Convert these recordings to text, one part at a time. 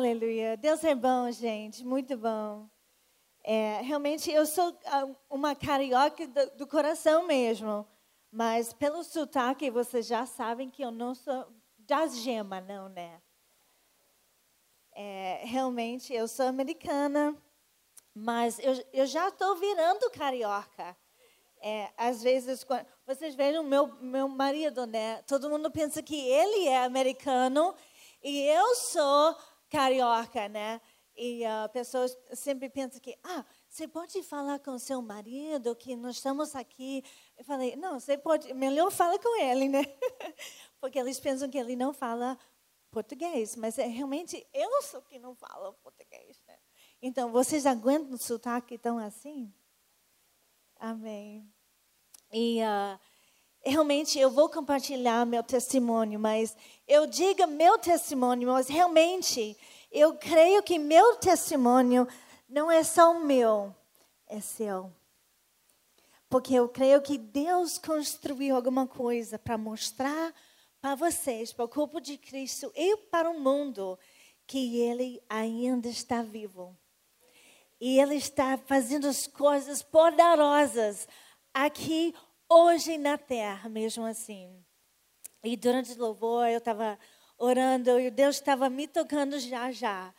Aleluia. Deus é bom, gente, muito bom. É, realmente, eu sou ah, uma carioca do, do, coração mesmo. Mas pelo sotaque, vocês já sabem que eu não sou das gemas, não, né? É, realmente, eu sou americana, mas eu, eu já estou virando carioca. É, às vezes, quando, vocês vejam meu meu marido, né? Todo mundo pensa que ele é americano e eu sou carioca, né? E uh, pessoas sempre pensam que, ah, você pode falar com seu marido que nós estamos aqui. Eu falei, não, você pode, melhor fala com ele, né? Porque eles pensam que ele não fala português, mas é realmente eu sou que não falo português, né? Então, vocês aguentam o sotaque tão assim? Amém. E uh, realmente eu vou compartilhar meu testemunho, mas eu digo meu testemunho, mas realmente eu creio que meu testemunho não é só meu, é seu. Porque eu creio que Deus construiu alguma coisa para mostrar para vocês, para o corpo de Cristo e para o mundo, que Ele ainda está vivo. E Ele está fazendo as coisas poderosas aqui hoje na terra, mesmo assim. E durante o louvor eu estava orando e Deus estava me tocando já já.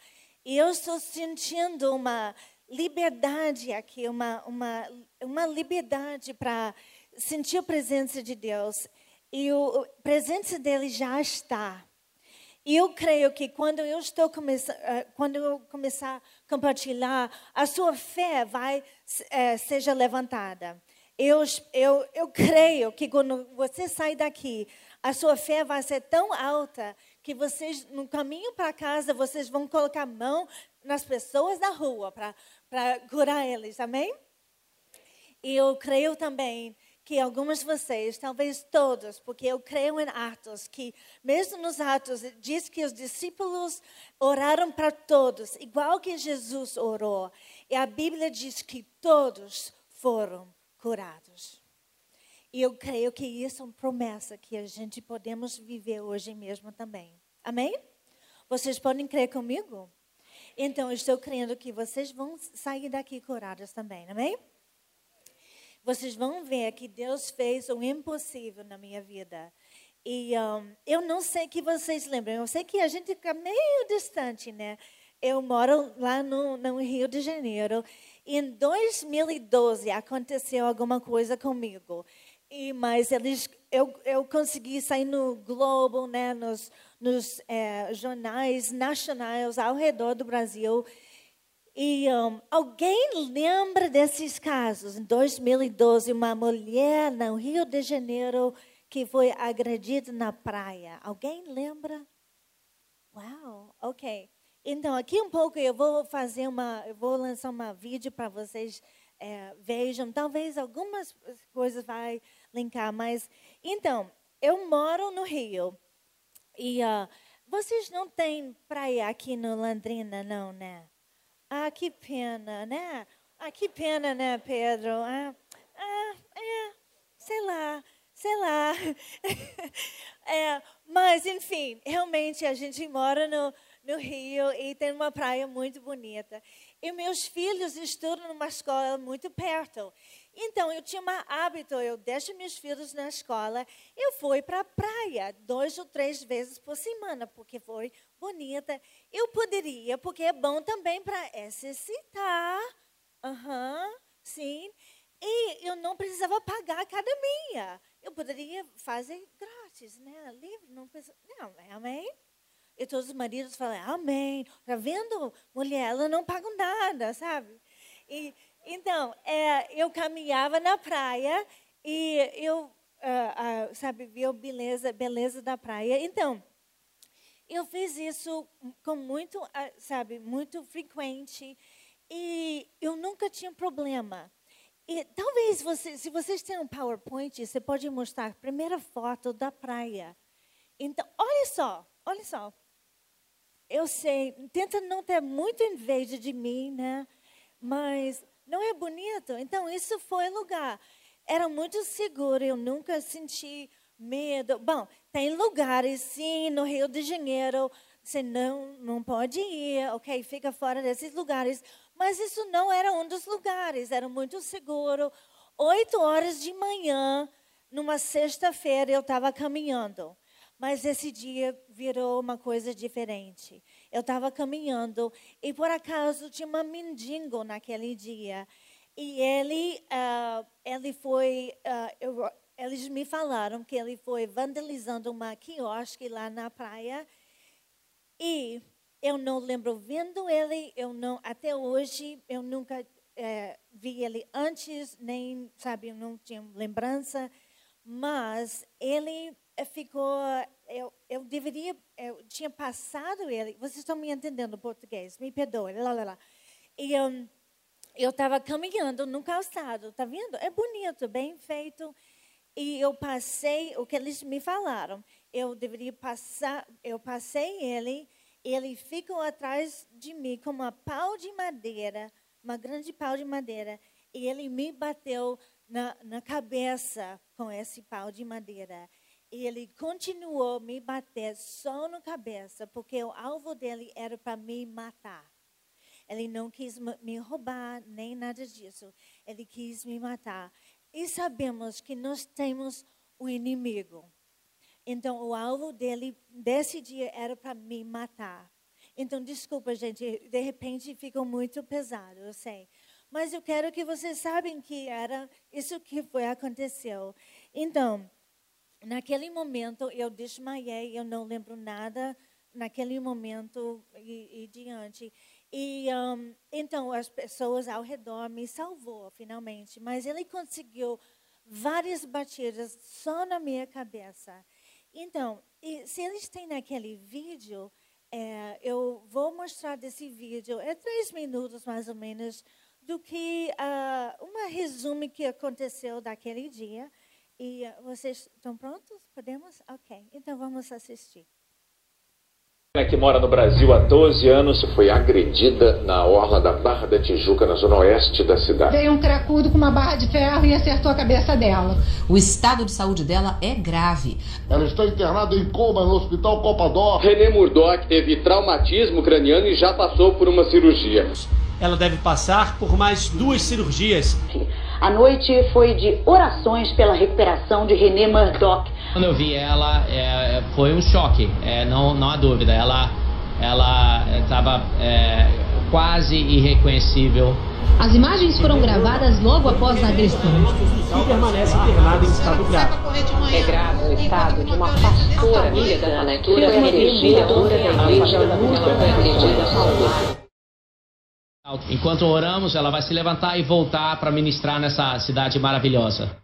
E eu estou sentindo uma liberdade aqui, uma, uma, uma liberdade para sentir a presença de Deus. E o, a presença dele já está. E eu creio que quando eu estou começando, eh, quando eu começar a compartilhar, a sua fé vai é, seja levantada. Eu, eu, eu creio que quando você sai daqui, a sua fé vai ser tão alta que vocês, no caminho para casa, vocês vão colocar a mão nas pessoas da rua para curar eles, amém? E eu creio também que algumas de vocês, talvez todos, porque eu creio em Atos, que mesmo nos Atos diz que os discípulos oraram para todos, igual que Jesus orou. E a Bíblia diz que todos foram curados. E eu creio que isso é uma promessa que a gente podemos viver hoje mesmo também. Amém? Vocês podem crer comigo? Então, estou crendo que vocês vão sair daqui curados também, amém? Vocês vão ver que Deus fez o impossível na minha vida. E um, eu não sei que vocês lembram, eu sei que a gente fica meio distante, né? Eu moro lá no, no Rio de Janeiro. Em 2012 aconteceu alguma coisa comigo. E, mas eles, eu, eu consegui sair no Globo, né, nos, nos é, jornais nacionais ao redor do Brasil. E um, alguém lembra desses casos? Em 2012, uma mulher no Rio de Janeiro que foi agredida na praia. Alguém lembra? Uau, ok. Então, aqui um pouco eu vou fazer uma, eu vou lançar um vídeo para vocês é, vejam. Talvez algumas coisas vai linkar, mas então eu moro no Rio e uh, vocês não têm praia aqui no Landrina, não, né? Ah, que pena, né? Ah, que pena, né, Pedro? Ah, ah é, sei lá, sei lá. é, mas, enfim, realmente a gente mora no, no Rio e tem uma praia muito bonita. E meus filhos estudam numa escola muito perto. Então, eu tinha um hábito, eu deixo meus filhos na escola, eu fui para a praia duas ou três vezes por semana, porque foi bonita. Eu poderia, porque é bom também para exercitar. Uhum, sim. E eu não precisava pagar a academia. Eu poderia fazer grátis, né? Livre, não precisa. Não, amém? E todos os maridos falam, amém. Tá vendo, mulher? Ela não paga nada, sabe? E, então, é, eu caminhava na praia e eu, uh, uh, sabe, beleza, beleza da praia. Então, eu fiz isso com muito, uh, sabe, muito frequente e eu nunca tinha problema. E talvez você, se vocês têm um PowerPoint, você pode mostrar a primeira foto da praia. Então, olha só, olha só eu sei, tenta não ter muito inveja de mim, né? Mas não é bonito? Então, isso foi lugar. Era muito seguro, eu nunca senti medo. Bom, tem lugares, sim, no Rio de Janeiro, você não, não pode ir, ok? Fica fora desses lugares. Mas isso não era um dos lugares, era muito seguro. Oito horas de manhã, numa sexta-feira, eu estava caminhando. Mas esse dia virou uma coisa diferente. Eu estava caminhando e, por acaso, tinha uma mendigo naquele dia. E ele, uh, ele foi, uh, eu, eles me falaram que ele foi vandalizando uma quiosque lá na praia. E eu não lembro vendo ele, eu não, até hoje, eu nunca é, vi ele antes, nem, sabe, não tinha lembrança. Mas ele ficou, eu, eu deveria, eu tinha passado ele, vocês estão me entendendo português, me perdoe, lá, lá, lá. E um, eu estava caminhando no calçado, tá vendo? É bonito, bem feito. E eu passei o que eles me falaram. Eu deveria passar, eu passei ele, ele ficou atrás de mim com uma pau de madeira, uma grande pau de madeira, e ele me bateu na, na cabeça com esse pau de madeira. E ele continuou me bater só na cabeça, porque o alvo dele era para me matar. Ele não quis me roubar, nem nada disso. Ele quis me matar. E sabemos que nós temos o inimigo. Então, o alvo dele, desse dia, era para me matar. Então, desculpa, gente, de repente ficou muito pesado, eu sei. Mas eu quero que vocês sabem que era isso que foi aconteceu. Então, naquele momento eu desmaiei, eu não lembro nada naquele momento e, e diante. E um, então as pessoas ao redor me salvou finalmente, mas ele conseguiu várias batidas só na minha cabeça. Então, se eles têm naquele vídeo, é, eu vou mostrar desse vídeo, é três minutos mais ou menos, do que uh, um resumo que aconteceu daquele dia. E uh, vocês estão prontos? Podemos? Ok, então vamos assistir que mora no Brasil há 12 anos foi agredida na orla da Barra da Tijuca, na zona oeste da cidade. Veio um cracudo com uma barra de ferro e acertou a cabeça dela. O estado de saúde dela é grave. Ela está internada em coma no hospital Copador. René Murdoch teve traumatismo craniano e já passou por uma cirurgia. Ela deve passar por mais duas cirurgias. A noite foi de orações pela recuperação de René Murdoch. Quando eu vi ela, é, foi um choque, é, não, não há dúvida. Ela ela estava é, quase irreconhecível. As imagens foram gravadas logo após a agressão. E permanece internada em estado grave. É grave o estado de uma pastora americana que foi agredida da igreja muito agredida Enquanto oramos, ela vai se levantar e voltar para ministrar nessa cidade maravilhosa.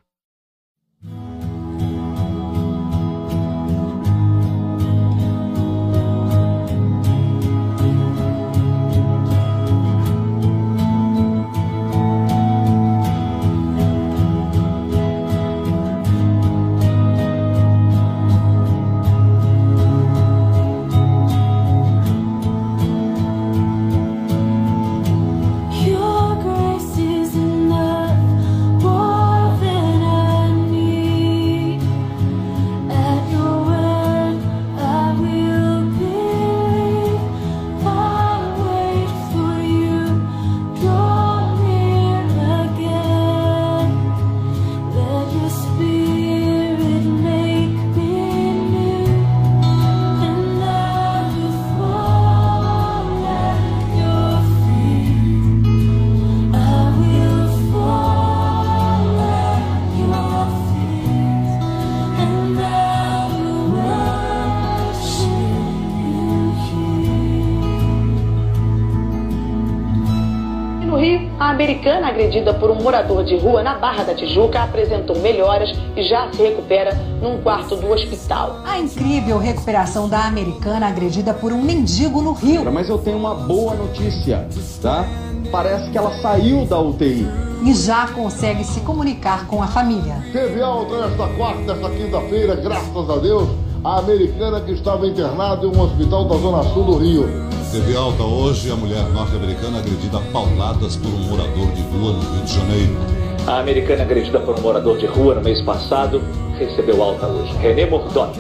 Agredida por um morador de rua na Barra da Tijuca apresentou melhoras e já se recupera num quarto do hospital. A incrível recuperação da americana agredida por um mendigo no Rio. Mas eu tenho uma boa notícia, tá? Parece que ela saiu da UTI. E já consegue se comunicar com a família. Teve alta nesta quarta, nesta quinta-feira, graças a Deus, a americana que estava internada em um hospital da Zona Sul do Rio. Teve alta hoje a mulher norte-americana agredida a pauladas por um morador de rua no Rio de Janeiro. A americana agredida por um morador de rua no mês passado recebeu alta hoje. René Murdoch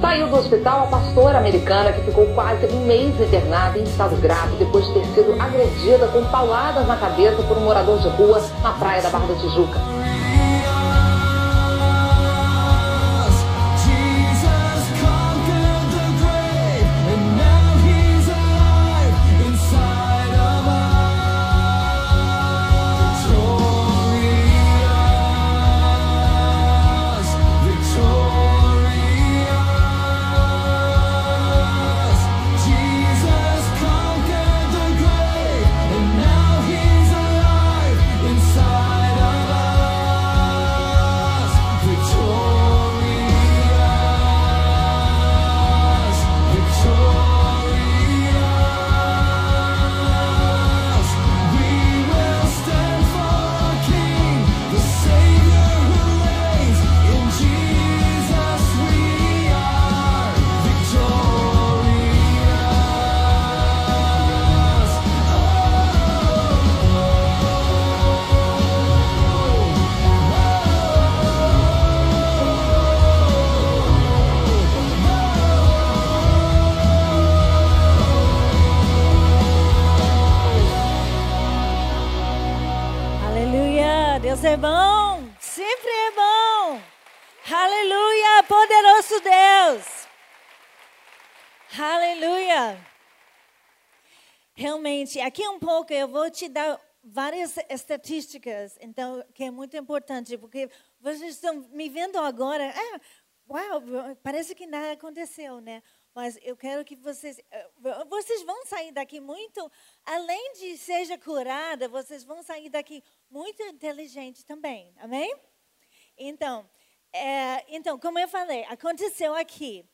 Saiu do hospital a pastora americana que ficou quase um mês internada em estado grave depois de ter sido agredida com pauladas na cabeça por um morador de rua na praia da Barra da Tijuca. Realmente, aqui um pouco eu vou te dar várias estatísticas, então que é muito importante, porque vocês estão me vendo agora, ah, uau, parece que nada aconteceu, né? Mas eu quero que vocês, eh, vocês vão sair daqui muito, além de seja curada, vocês vão sair daqui muito inteligente também, amém? Então, é, então como eu falei, aconteceu aqui.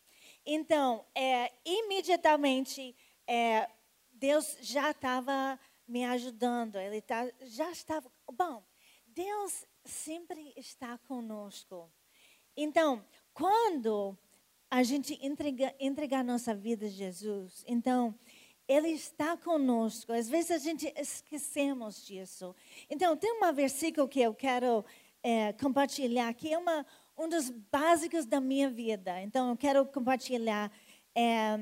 Então, é, imediatamente é, Deus já estava me ajudando. Ele tá, já estava. Bom, Deus sempre está conosco. Então, quando a gente entrega, entregar nossa vida a Jesus, então, Ele está conosco. Às vezes a gente esquecemos disso. Então, tem um versículo que eu quero é, compartilhar, que é uma, um dos básicos da minha vida. Então, eu quero compartilhar. É,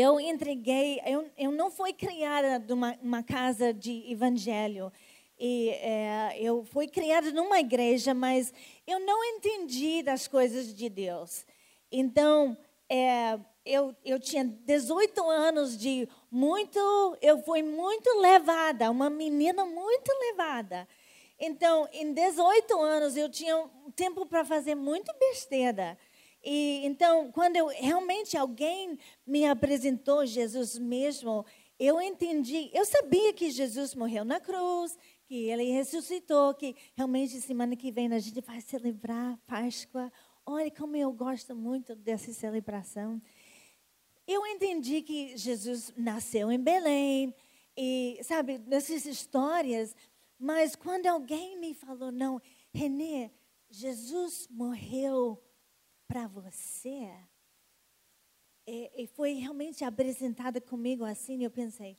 eu entreguei, eu, eu não fui criada numa uma casa de evangelho. E é, eu fui criada numa igreja, mas eu não entendi das coisas de Deus. Então, é, eu, eu tinha 18 anos de muito, eu fui muito levada, uma menina muito levada. Então, em 18 anos, eu tinha tempo para fazer muito besteira. E então, quando eu, realmente alguém me apresentou Jesus mesmo, eu entendi, eu sabia que Jesus morreu na cruz, que ele ressuscitou, que realmente semana que vem a gente vai celebrar Páscoa. Olha como eu gosto muito dessa celebração. Eu entendi que Jesus nasceu em Belém e, sabe, nessas histórias, mas quando alguém me falou, não, Renê, Jesus morreu para você, e, e, foi realmente apresentada comigo assim, eu pensei,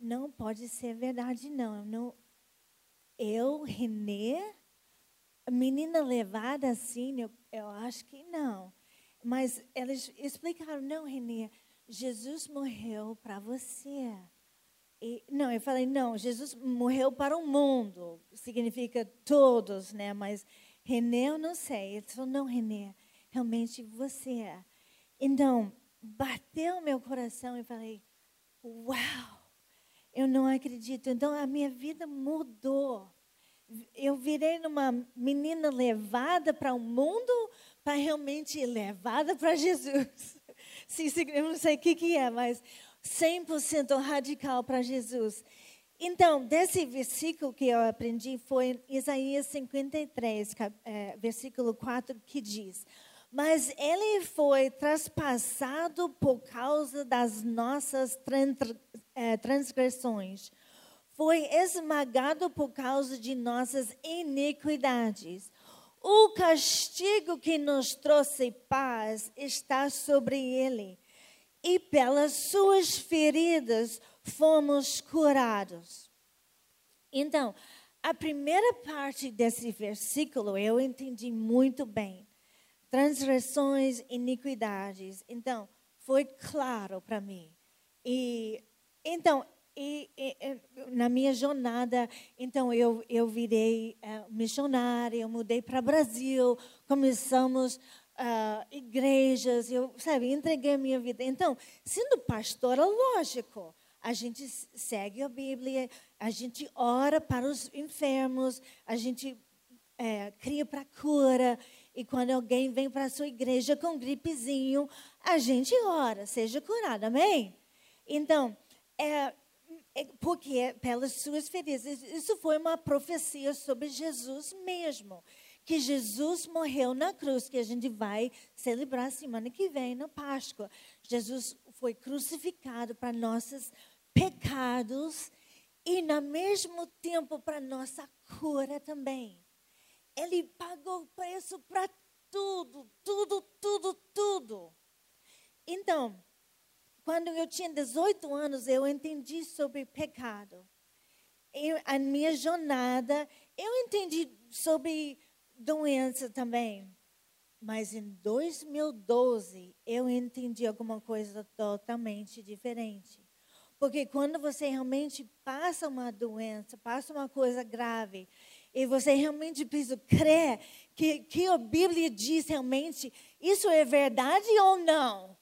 não pode ser verdade, não. não eu, Renê, menina levada assim, eu, eu acho que não. Mas eles explicaram, não, Renê, Jesus morreu para você. E, não, eu falei, não, Jesus morreu para o mundo, significa todos, né? Mas Renê, eu não sei. Ele falou, não, Renê, realmente você é. Então, bateu meu coração e falei, uau, eu não acredito. Então, a minha vida mudou eu virei uma menina levada para o mundo, para realmente levada para Jesus. Sim, eu não sei o que, que é, mas 100% radical para Jesus. Então, desse versículo que eu aprendi foi Isaías 53, é, versículo 4, que diz: Mas ele foi traspassado por causa das nossas é, transgressões foi esmagado por causa de nossas iniquidades. O castigo que nos trouxe paz está sobre ele, e pelas suas feridas fomos curados. Então, a primeira parte desse versículo eu entendi muito bem. transgressões, iniquidades. Então, foi claro para mim. E então, e, e, na minha jornada, então eu eu virei uh, missionária, eu mudei para Brasil, começamos uh, igrejas, eu sabe entreguei a minha vida. Então, sendo pastora, lógico, a gente segue a Bíblia, a gente ora para os enfermos, a gente é, cria para cura. E quando alguém vem para a sua igreja com gripezinho, a gente ora, seja curado, amém? Então, é, é porque pelas suas feridas, isso foi uma profecia sobre Jesus mesmo. Que Jesus morreu na cruz, que a gente vai celebrar semana que vem, na Páscoa. Jesus foi crucificado para nossos pecados e, no mesmo tempo, para nossa cura também. Ele pagou o preço para tudo, tudo, tudo, tudo. Então, quando eu tinha 18 anos, eu entendi sobre pecado. A minha jornada, eu entendi sobre doença também. Mas em 2012, eu entendi alguma coisa totalmente diferente. Porque quando você realmente passa uma doença, passa uma coisa grave, e você realmente precisa crer que, que a Bíblia diz realmente, isso é verdade ou não?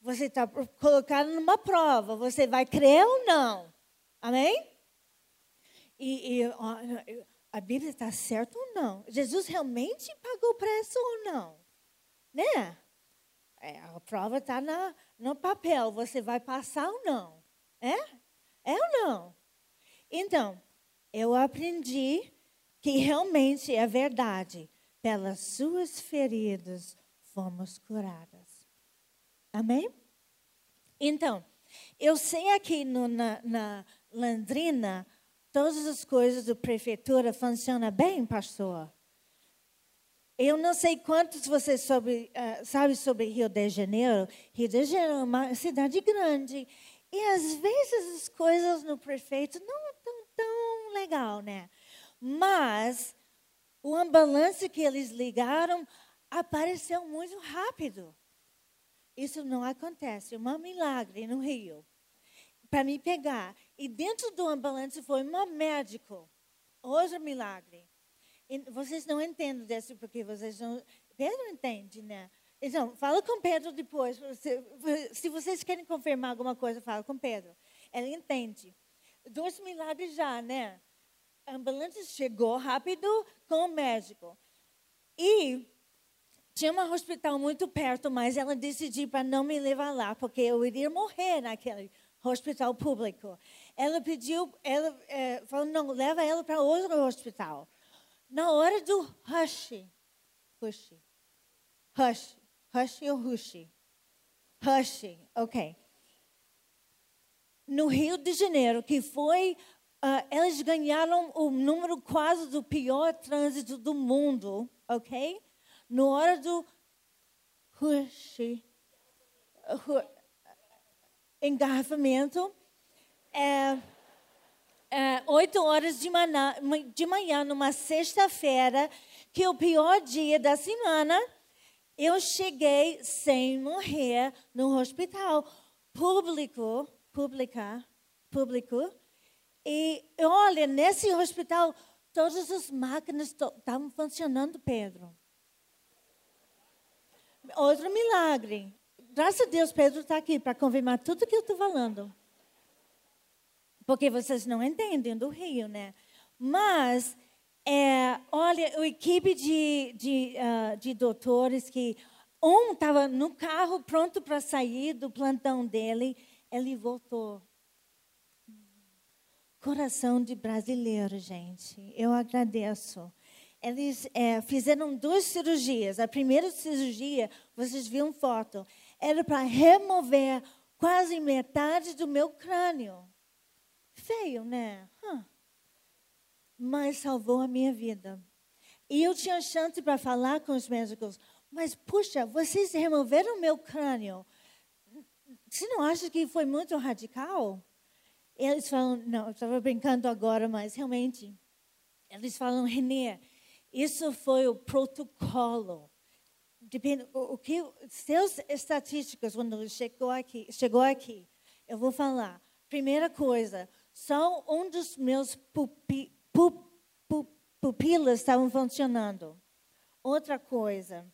Você está colocado numa prova, você vai crer ou não? Amém? E, e a Bíblia está certa ou não? Jesus realmente pagou o preço ou não? Né? É, a prova está no papel, você vai passar ou não? É? É ou não? Então, eu aprendi que realmente é verdade. Pelas suas feridas fomos curadas. Amém? Então, eu sei aqui no, na, na Landrina, todas as coisas da prefeitura funcionam bem, pastor? Eu não sei quantos vocês sobre, uh, sabem sobre Rio de Janeiro. Rio de Janeiro é uma cidade grande. E às vezes as coisas no prefeito não estão tão legal, né? Mas o ambulância que eles ligaram apareceu muito rápido. Isso não acontece, é um milagre no Rio. Para me pegar. E dentro do ambulância foi um médico. Outro milagre. Vocês não entendem disso porque vocês não. Pedro entende, né? Então, fala com Pedro depois. Se vocês querem confirmar alguma coisa, fala com Pedro. Ele entende. Dois milagres já, né? A ambulância chegou rápido com o médico. E tinha um hospital muito perto, mas ela decidiu para não me levar lá, porque eu iria morrer naquele hospital público. Ela pediu, ela é, falou, não, leva ela para outro hospital. Na hora do rush, rush, rush, rush ou rush? Rush, ok. No Rio de Janeiro, que foi Uh, eles ganharam o número quase do pior trânsito do mundo, ok? No hora do rush, engarrafamento, é, é, 8 horas de manhã, de manhã numa sexta-feira, que é o pior dia da semana, eu cheguei sem morrer no hospital público, pública, público, e olha, nesse hospital, todas as máquinas estavam funcionando, Pedro. Outro milagre. Graças a Deus, Pedro está aqui para confirmar tudo que eu estou falando. Porque vocês não entendem do Rio, né? Mas, é, olha, a equipe de, de, uh, de doutores que um estava no carro pronto para sair do plantão dele, ele voltou Coração de brasileiro, gente. Eu agradeço. Eles é, fizeram duas cirurgias. A primeira cirurgia, vocês viram foto, era para remover quase metade do meu crânio. Feio, né? Huh. Mas salvou a minha vida. E eu tinha chance para falar com os médicos. Mas, puxa, vocês removeram meu crânio. Você não acha que foi muito radical? Eles falam, não, eu estava brincando agora, mas realmente, eles falam, Renê, isso foi o protocolo. depende o, o que seus estatísticas quando chegou aqui, chegou aqui, eu vou falar. Primeira coisa, só um dos meus pupi, pup, pup, pupilas estavam funcionando. Outra coisa,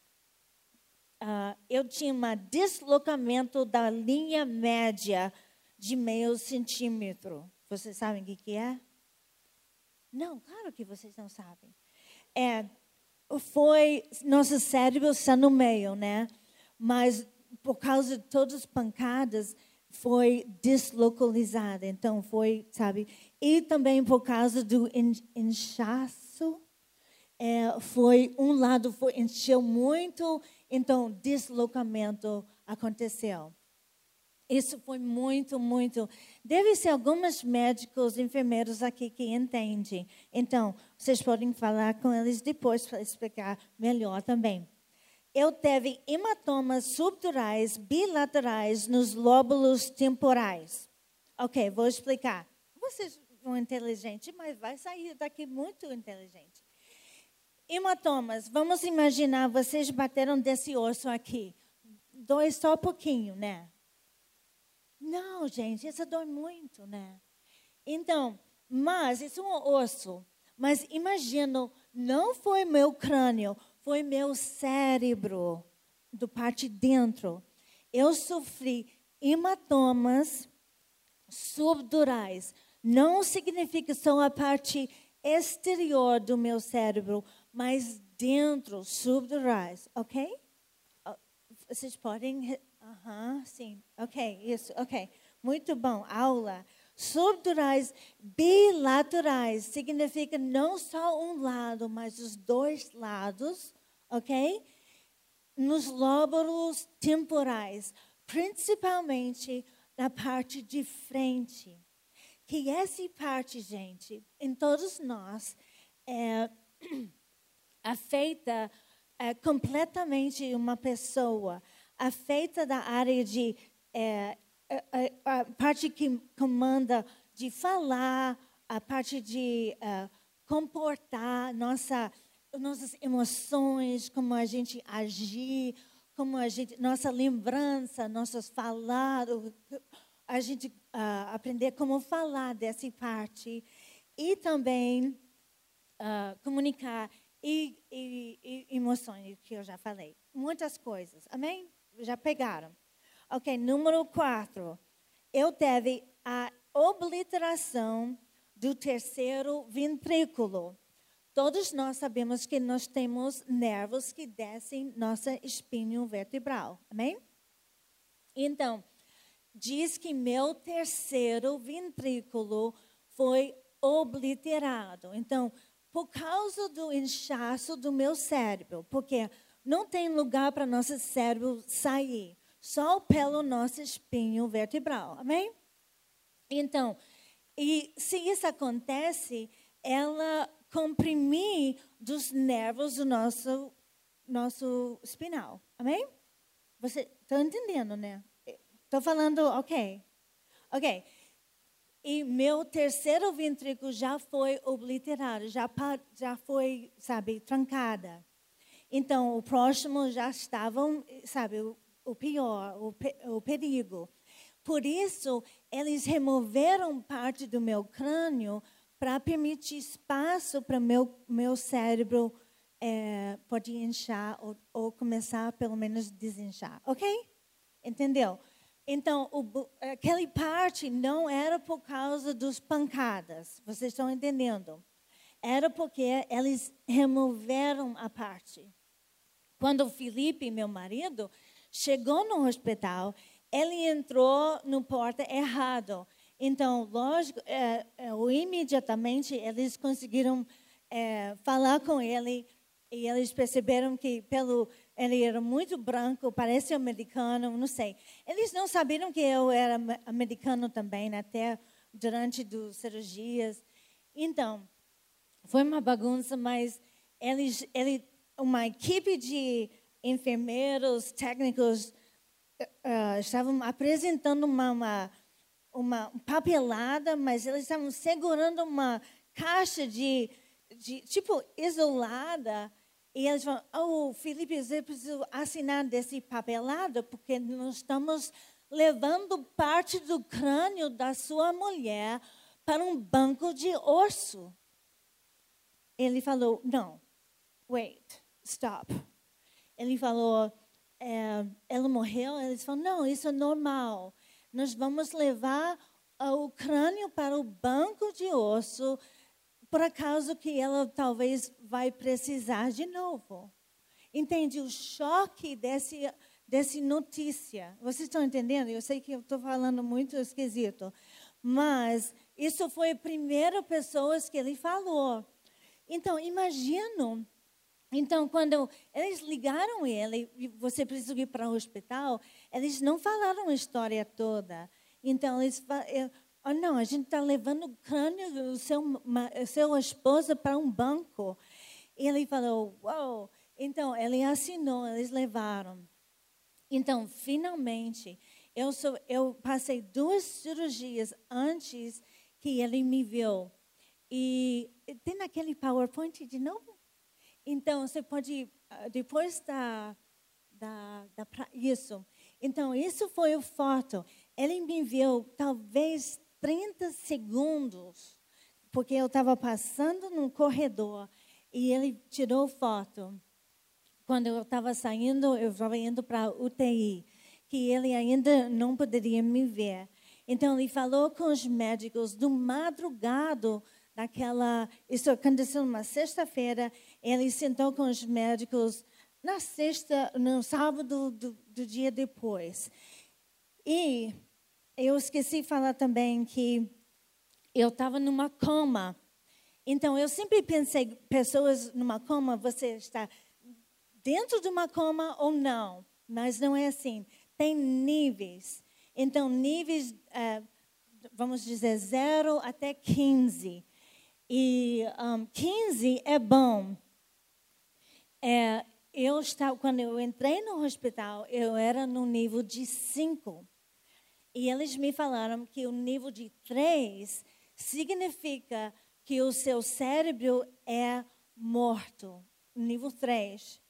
uh, eu tinha um deslocamento da linha média de meio centímetro. Vocês sabem o que, que é? Não, claro que vocês não sabem. É, foi nosso cérebro está no meio, né? Mas por causa de todas as pancadas foi deslocalizada. Então foi, sabe? E também por causa do inchaço, é, foi um lado foi encheu muito, então deslocamento aconteceu. Isso foi muito, muito. Deve ser alguns médicos, enfermeiros aqui que entendem. Então, vocês podem falar com eles depois para explicar melhor também. Eu teve hematomas subdurais bilaterais nos lóbulos temporais. Ok, vou explicar. Vocês são inteligentes, mas vai sair daqui muito inteligente. Hematomas, vamos imaginar, vocês bateram desse osso aqui. Dói só um pouquinho, né? Não, gente, isso dói muito, né? Então, mas isso é um osso. Mas imagino, não foi meu crânio, foi meu cérebro, do parte de dentro. Eu sofri hematomas subdurais. Não significa só a parte exterior do meu cérebro, mas dentro, subdurais, ok? Vocês podem Aham, sim. Ok, isso, ok. Muito bom. Aula. Subdurais bilaterais significa não só um lado, mas os dois lados, ok? Nos lóbulos temporais, principalmente na parte de frente. Que essa parte, gente, em todos nós, é afeta é, completamente uma pessoa afeta da área de é, a, a, parte que comanda de falar, a parte de uh, comportar nossa, nossas emoções, como a gente agir, como a gente, nossa lembrança, nossos falar, a gente uh, aprender como falar dessa parte e também uh, comunicar e, e, e emoções que eu já falei, muitas coisas. Amém? já pegaram. Ok, número quatro. Eu teve a obliteração do terceiro ventrículo. Todos nós sabemos que nós temos nervos que descem nossa espinho vertebral. Amém? Então, diz que meu terceiro ventrículo foi obliterado. Então, por causa do inchaço do meu cérebro, porque não tem lugar para nosso cérebro sair, só pelo nosso espinho vertebral. Amém? Então, e se isso acontece, ela comprimir dos nervos do nosso nosso espinal. Amém? Você está entendendo, né? Estou falando, ok. Ok. E meu terceiro ventrículo já foi obliterado, já, já foi, sabe, trancada. Então, o próximo já estavam, sabe, o, pior, o, o perigo. Por isso, eles removeram parte do meu crânio para permitir espaço para meu meu cérebro é, pode inchar ou, ou, começar pelo menos desinchar, ok? Entendeu? Então, o, aquela parte não era por causa dos pancadas, vocês estão entendendo? Era porque eles removeram a parte. Quando o Felipe, meu marido, chegou no hospital, ele entrou no porta errado. Então, lógico, é, é, imediatamente eles conseguiram é, falar com ele e eles perceberam que pelo ele era muito branco, parece americano, não sei. Eles não sabiam que eu era americano também, né, até durante as cirurgias. Então, foi uma bagunça, mas eles, ele uma equipe de enfermeiros, técnicos, uh, estavam apresentando uma, uma, uma papelada, mas eles estavam segurando uma caixa de, de tipo, isolada, E eles falam, oh, Felipe, você precisa assinar desse papelado, porque nós estamos levando parte do crânio da sua mulher para um banco de osso. Ele falou, não, wait, stop. Ele falou, é, ela morreu? Eles falaram, não, isso é normal. Nós vamos levar o crânio para o banco de osso, por acaso que ela talvez vai precisar de novo. Entende o choque desse, desse notícia? Vocês estão entendendo? Eu sei que eu estou falando muito esquisito, mas isso foi a primeira pessoa que ele falou. Então, imagino. Então, quando eles ligaram ele, você precisa ir para o hospital, eles não falaram a história toda. Então, eles falaram, oh, não, a gente está levando o crânio do seu, seu esposa para um banco. E ele falou, uau. Wow. Então, ele assinou, eles levaram. Então, finalmente, eu, sou, eu passei duas cirurgias antes que ele me viu. E tem aquele PowerPoint de novo? Então, você pode, ah, depois da, da, da isso. Então, isso foi a foto. Ele me viu talvez 30 segundos, porque eu estava passando no corredor e ele tirou foto. Quando eu estava saindo, eu estava indo para UTI, que ele ainda não poderia me ver. Então, ele falou com os médicos do madrugado daquela. Isso aconteceu numa sexta-feira. Ele sentou com os médicos na sexta, no sábado do, do dia depois. E eu esqueci de falar também que eu estava numa coma. Então, eu sempre pensei, pessoas numa coma, você está dentro de uma coma ou não. Mas não é assim. Tem níveis. Então, níveis, é, vamos dizer, 0 até 15. E um, 15 é bom. É, eu estava, quando eu entrei no hospital, eu era no nível de 5. E eles me falaram que o nível de 3 significa que o seu cérebro é morto. Nível 3.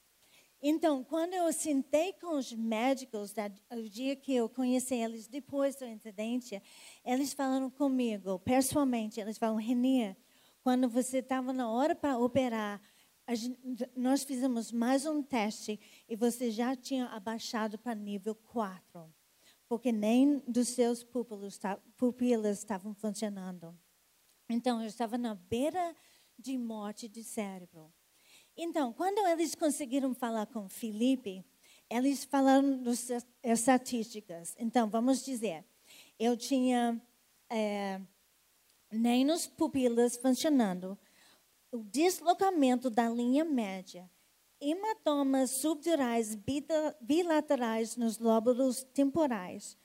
Então, quando eu sentei com os médicos, o dia que eu conheci eles depois do incidente, eles falaram comigo, pessoalmente, eles falaram, Renier, quando você estava na hora para operar, gente, nós fizemos mais um teste e você já tinha abaixado para nível 4, porque nem dos seus pupilos, pupilas estavam funcionando. Então, eu estava na beira de morte de cérebro. Então, quando eles conseguiram falar com Felipe, eles falaram das estatísticas. Então, vamos dizer, eu tinha é, nem nos pupilas funcionando, o deslocamento da linha média, hematomas subdurais bilaterais nos lóbulos temporais,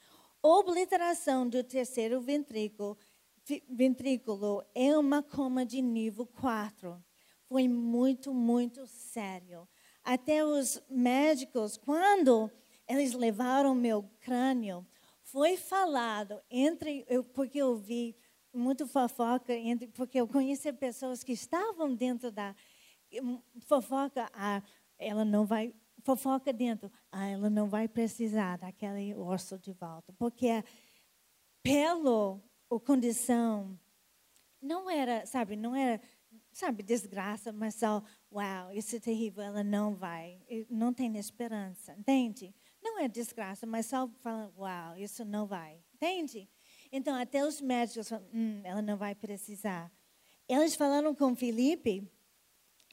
obliteração do terceiro ventrículo, ventrículo é uma coma de nível 4 foi muito, muito sério. Até os médicos, quando eles levaram meu crânio, foi falado entre, eu, porque eu vi muito fofoca, entre, porque eu conheci pessoas que estavam dentro da fofoca, ah, ela não vai, fofoca dentro, ah, ela não vai precisar daquele osso de volta, porque pelo a condição não era, sabe, não era sabe, desgraça, mas só, uau, isso é terrível, ela não vai, não tem esperança, entende? Não é desgraça, mas só falam, uau, isso não vai, entende? Então, até os médicos falam, hum, ela não vai precisar. Eles falaram com Felipe,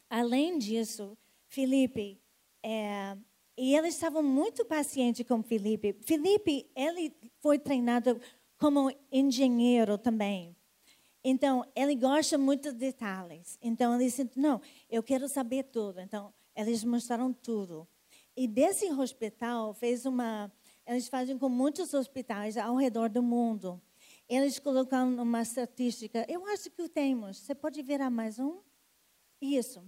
além disso, Felipe, é, e eles estavam muito pacientes com Felipe. Felipe, ele foi treinado como engenheiro também. Então, ele gosta muito de detalhes. Então, ele disse, não, eu quero saber tudo. Então, eles mostraram tudo. E desse hospital, fez uma... Eles fazem com muitos hospitais ao redor do mundo. Eles colocaram uma estatística. Eu acho que temos. Você pode virar mais um? Isso.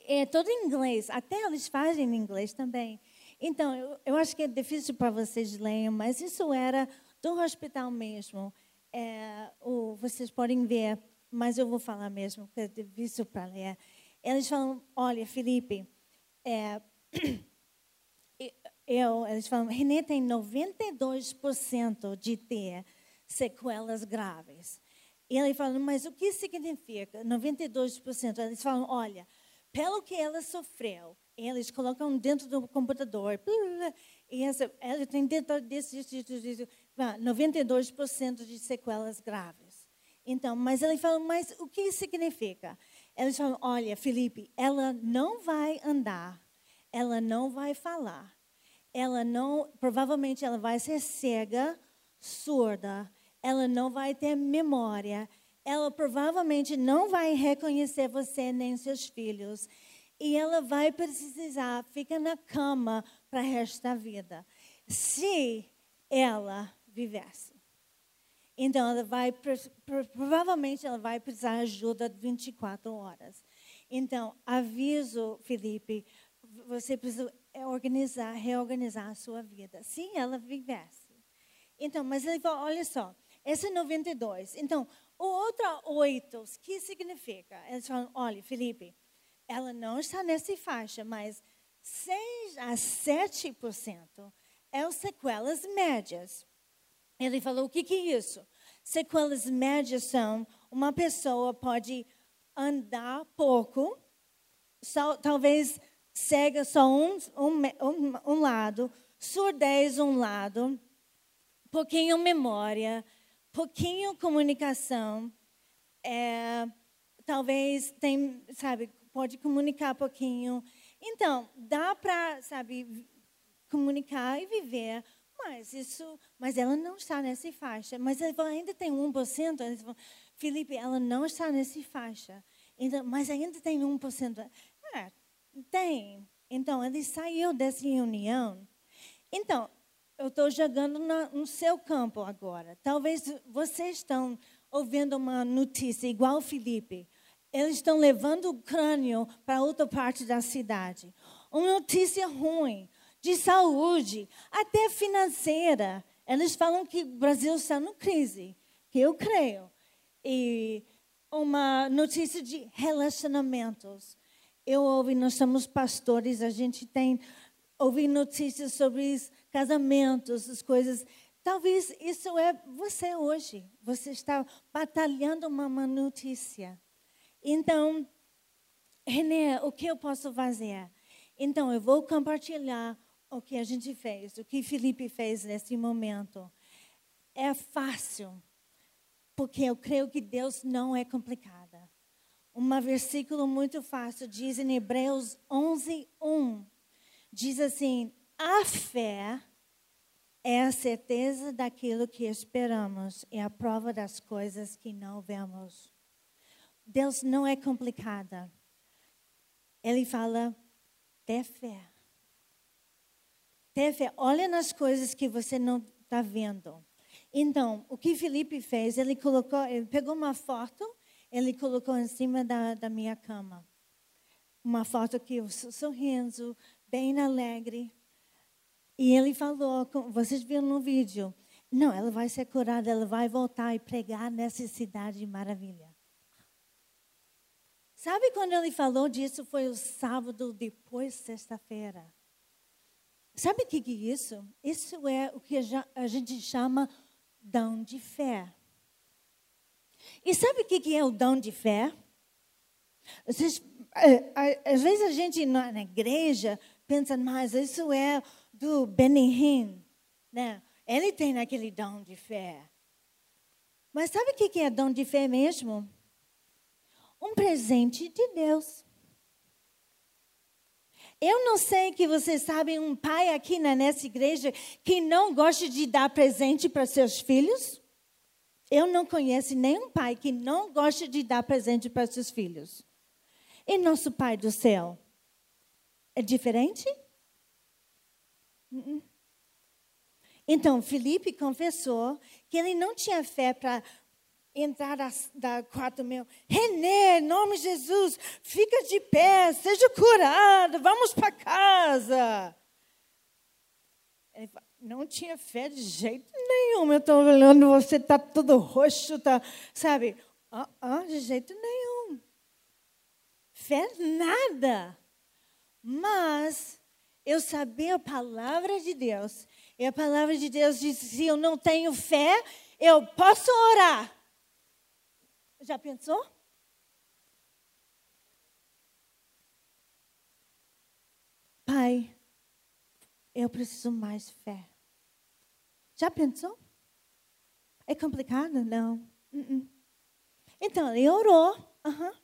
É todo em inglês. Até eles fazem em inglês também. Então, eu, eu acho que é difícil para vocês lerem, mas isso era do hospital mesmo é, o, vocês podem ver, mas eu vou falar mesmo, porque é difícil para ler. Eles falam, olha, Felipe, é, eu, eles falam, Renê tem 92% de ter sequelas graves. E ele fala, mas o que significa 92%? Eles falam, olha, pelo que ela sofreu, eles colocam dentro do computador, e essa, ela tem dentro desse, desse, desse 92% de sequelas graves. Então, mas ele fala, mas o que significa? Eles falam, olha, Felipe, ela não vai andar, ela não vai falar, ela não, provavelmente ela vai ser cega, surda, ela não vai ter memória, ela provavelmente não vai reconhecer você nem seus filhos. E ela vai precisar ficar na cama para o resto da vida. Se ela vivesse. Então, ela vai, provavelmente ela vai precisar de ajuda 24 horas. Então, aviso, Felipe, você precisa organizar, reorganizar a sua vida. Se ela vivesse. Então, mas ele falou, olha só, esse é 92. Então, o outro 8, o que significa? Eles falam, olha, Felipe, ela não está nessa faixa, mas 6 a 7% é os sequelas médias. Ele falou, o que, que é isso? Sequelas médias são, uma pessoa pode andar pouco, só, talvez cega só um, um, um, um lado, surdez um lado, pouquinho memória, pouquinho comunicação, é, talvez tem, sabe, pode comunicar pouquinho. Então, dá para, sabe, comunicar e viver, mas isso, mas ela não está nessa faixa. Mas ainda tem 1%. Ele falou, Felipe, ela não está nessa faixa. Então, mas ainda tem 1%. É, tem. Então, ele saiu dessa reunião. Então, eu estou jogando no seu campo agora. Talvez vocês estão ouvindo uma notícia igual o Felipe. Eles estão levando o crânio para outra parte da cidade. Uma notícia ruim, de saúde, até financeira. Eles falam que o Brasil está em crise, que eu creio. E uma notícia de relacionamentos. Eu ouvi, nós somos pastores, a gente tem ouvi notícias sobre casamentos, as coisas. Talvez isso é você hoje. Você está batalhando uma, uma notícia. Então, René, o que eu posso fazer? Então, eu vou compartilhar o que a gente fez, o que Felipe fez nesse momento. É fácil, porque eu creio que Deus não é complicada. Um versículo muito fácil diz em Hebreus 11, 1. Diz assim: a fé é a certeza daquilo que esperamos e a prova das coisas que não vemos. Deus não é complicada. Ele fala, ter fé. Ter fé. Olha nas coisas que você não está vendo. Então, o que Felipe fez, ele colocou, ele pegou uma foto, ele colocou em cima da, da minha cama. Uma foto que eu sorrindo, bem alegre. E ele falou, vocês viram no vídeo, não, ela vai ser curada, ela vai voltar e pregar nessa cidade maravilha. Sabe quando ele falou disso? Foi o sábado depois sexta-feira. Sabe o que é isso? Isso é o que a gente chama dom de fé. E sabe o que é o dom de fé? Vocês, é, às vezes a gente na igreja pensa, mas isso é do Benihim, né? Ele tem aquele dom de fé. Mas sabe o que é dom de fé mesmo? Um presente de Deus. Eu não sei que vocês sabem um pai aqui nessa igreja que não gosta de dar presente para seus filhos. Eu não conheço nenhum pai que não gosta de dar presente para seus filhos. E nosso Pai do céu é diferente? Uh-uh. Então, Felipe confessou que ele não tinha fé para entrar da, quarto meu. René, em nome de Jesus, fica de pé, seja curado, vamos para casa. Ele não tinha fé de jeito nenhum. Eu estou olhando, você está todo roxo, tá, sabe? Ah, ah, de jeito nenhum. fé, nada. Mas eu sabia a palavra de Deus. E a palavra de Deus diz: se eu não tenho fé, eu posso orar. Já pensou? Pai, eu preciso mais fé. Já pensou? É complicado? Não. Uh -uh. Então, ele orou. Uh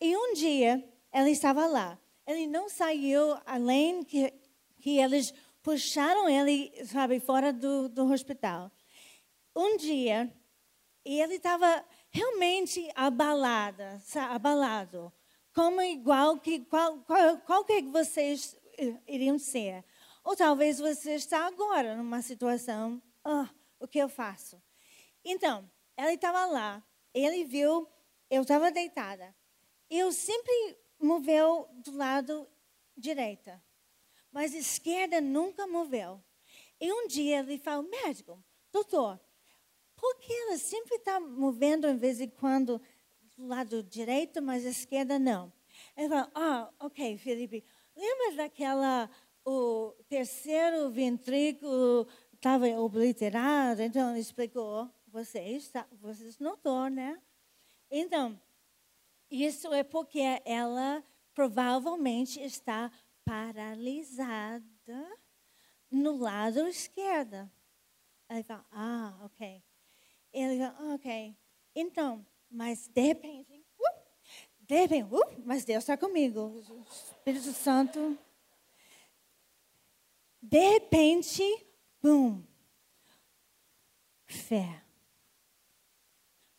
E um dia, ele estava lá. Ele não saiu além que, que eles puxaram ele, sabe, fora do, do hospital. Um dia, ele estava realmente abalada, abalado. Como igual que qual, qual, qual que vocês iriam ser. Ou talvez você está agora numa situação, oh, o que eu faço? Então, ela estava lá, ele viu, eu estava deitada. Eu sempre moveu do lado direita, mas esquerda nunca moveu. E um dia ele falou, médico, doutor, por que ela sempre está movendo em vez em quando do lado direito, mas a esquerda não? Ele falou, ah, ok, Felipe, lembra daquela, o terceiro ventrículo estava obliterado? Então ele explicou, vocês, vocês notou, né? Então, isso é porque ela provavelmente está paralisada no lado esquerdo. Ele fala, ah, ok. Ele fala, ok. Então, mas de repente, uh, de repente, uh, mas Deus está comigo. Espírito Santo. De repente, bum, fé.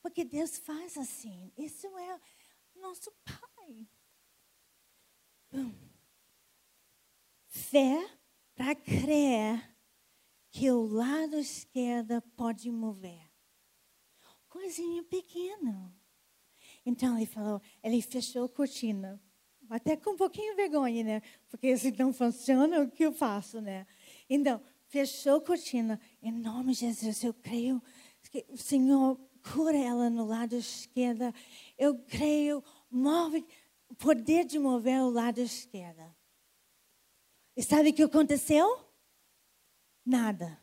Porque Deus faz assim. Isso é nosso Pai. Fé para crer que o lado esquerdo pode mover. Coisinha pequena. Então ele falou, ele fechou a cortina. Até com um pouquinho de vergonha, né? Porque se não funciona, o que eu faço, né? Então, fechou a cortina. Em nome de Jesus, eu creio que o Senhor cura ela no lado esquerdo. Eu creio, move, o poder de mover o lado esquerdo. E sabe o que aconteceu? Nada.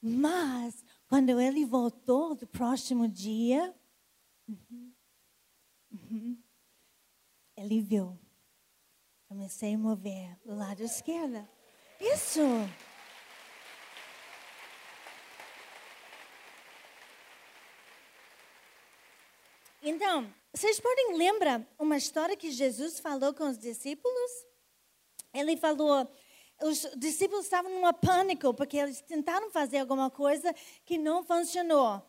Mas, quando ele voltou do próximo dia, uhum, uhum, ele viu. Comecei a mover do lado esquerdo. Isso. Então, vocês podem lembrar uma história que Jesus falou com os discípulos? Ele falou, os discípulos estavam num pânico porque eles tentaram fazer alguma coisa que não funcionou.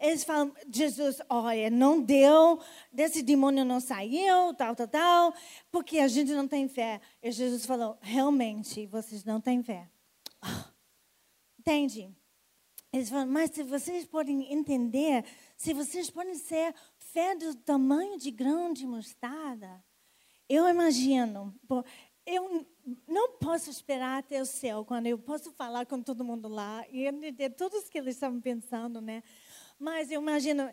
Eles falam, Jesus, olha, não deu, desse demônio não saiu, tal, tal, tal, porque a gente não tem fé. E Jesus falou, realmente, vocês não têm fé. Entende? Eles falam, mas se vocês podem entender, se vocês podem ser fé do tamanho de grão de mostarda, eu imagino, eu não posso esperar até o céu, quando eu posso falar com todo mundo lá e entender tudo o que eles estavam pensando, né? Mas eu imagino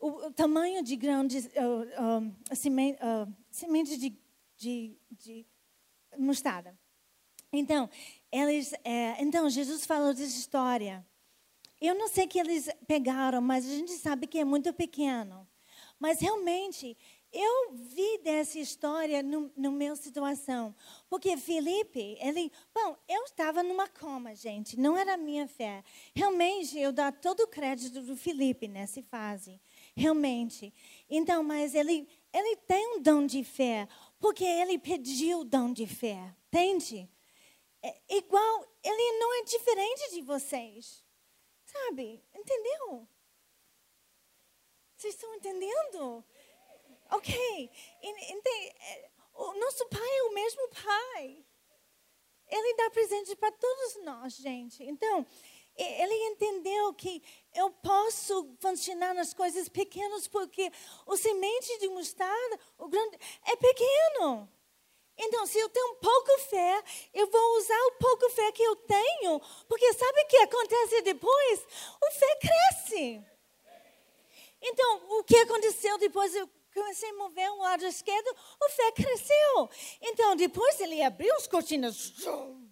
o, o tamanho de grão de uh, uh, semente, uh, de, de, de, mostarda. Então, eles, é, então Jesus falou dessa história. Eu não sei que eles pegaram, mas a gente sabe que é muito pequeno. Mas realmente, eu vi dessa história no, no meu situação. Porque Felipe, ele. Bom, eu estava numa coma, gente. Não era minha fé. Realmente, eu dou todo o crédito do Felipe nessa fase. Realmente. Então, mas ele, ele tem um dom de fé. Porque ele pediu o dom de fé. Entende? É, igual, ele não é diferente de vocês. Sabe? Entendeu? Vocês estão entendendo? Ok. Entende? É, o nosso pai é o mesmo pai. Ele dá presente para todos nós, gente. Então, ele entendeu que eu posso funcionar nas coisas pequenas porque o semente de mostarda, o grande, é pequeno. Então, se eu tenho pouco fé, eu vou usar o pouco fé que eu tenho, porque sabe o que acontece depois? O fé cresce. Então, o que aconteceu depois? Eu comecei a mover um lado esquerdo, o fé cresceu. Então, depois ele abriu as cortinas.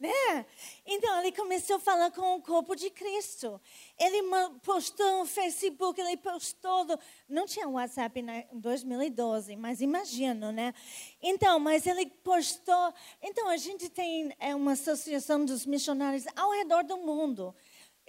Né? Então, ele começou a falar com o corpo de Cristo. Ele postou no Facebook, ele postou. Do... Não tinha WhatsApp em 2012, mas imagino, né? Então, mas ele postou. Então, a gente tem é, uma associação dos missionários ao redor do mundo.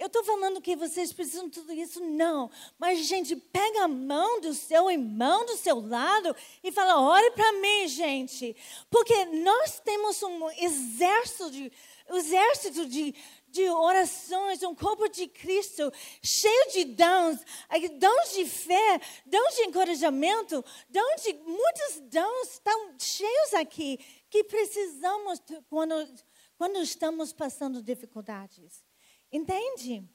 Eu estou falando que vocês precisam de tudo isso? Não. Mas, gente, pega a mão do seu irmão do seu lado e fala: ore para mim, gente. Porque nós temos um exército de, exército de, de orações, um corpo de Cristo cheio de dons, dons de fé, dons de encorajamento, dons de, muitos dons estão cheios aqui que precisamos quando, quando estamos passando dificuldades. Entende?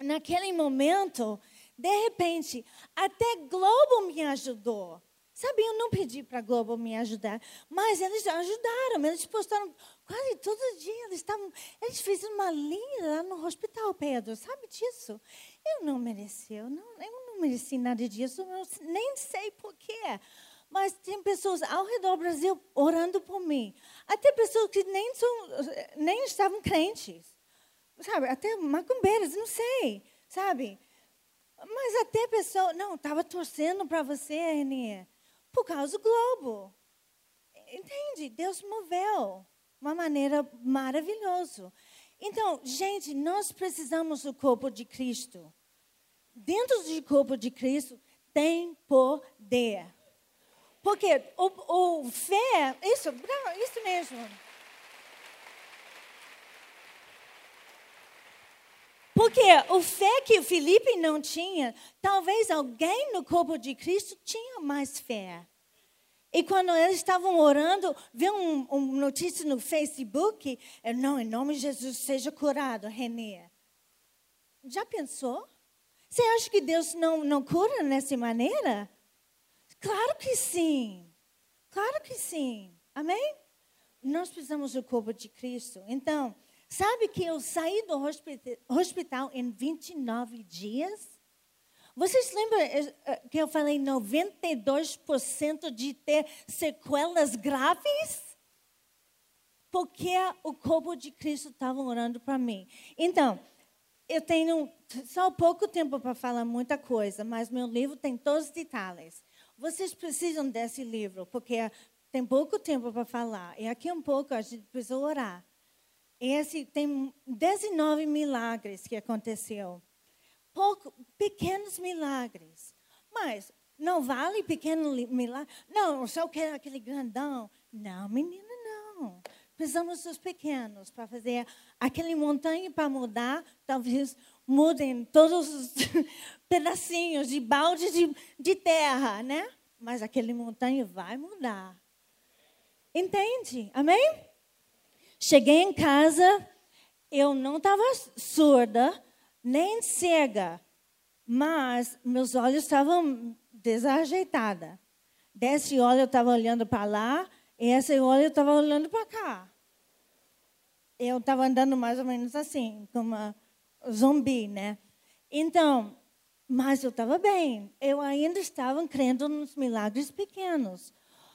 Naquele momento, de repente, até Globo me ajudou. Sabe, eu não pedi para a Globo me ajudar, mas eles ajudaram, eles postaram quase todo dia. Eles, estavam, eles fizeram uma linha lá no hospital, Pedro, sabe disso? Eu não mereci, eu não, eu não mereci nada disso, eu nem sei porquê. Mas tem pessoas ao redor do Brasil orando por mim. Até pessoas que nem, são, nem estavam crentes sabe, até macumbeiras, não sei, sabe? Mas até pessoa, não, estava torcendo para você, Renier, por causa do globo. Entende? Deus moveu uma maneira maravilhosa. Então, gente, nós precisamos do corpo de Cristo. Dentro do corpo de Cristo tem poder. Porque o, o fé, isso, isso mesmo. Porque o fé que Felipe não tinha, talvez alguém no corpo de Cristo tinha mais fé. E quando eles estavam orando, viu um, um notícia no Facebook, é, não, em nome de Jesus, seja curado, Renê. Já pensou? Você acha que Deus não, não cura dessa maneira? Claro que sim. Claro que sim. Amém? Nós precisamos do corpo de Cristo. Então, Sabe que eu saí do hospital em 29 dias? Vocês lembram eh, eh, que eu falei 92% de ter sequelas graves? Porque o corpo de Cristo estava orando para mim. Então, eu tenho só pouco tempo para falar muita coisa, mas meu livro tem todos os detalhes. Vocês precisam desse livro, porque tem pouco tempo para falar. E aqui um pouco a gente precisa orar. Esse tem 19 milagres que aconteceu. Pouco, pequenos milagres. Mas não vale pequeno milagre? Não, o senhor quer aquele grandão. Não, menina, não. Precisamos dos pequenos para fazer aquele montanha para mudar. Talvez mudem todos os pedacinhos de balde de, de terra, né? Mas aquele montanha vai mudar. Entende? Amém? Cheguei em casa, eu não estava surda, nem cega, mas meus olhos estavam desajeitados. Desse olho eu estava olhando para lá, e esse olho eu estava olhando para cá. Eu estava andando mais ou menos assim, como zumbi, né? Então, mas eu estava bem. Eu ainda estava crendo nos milagres pequenos.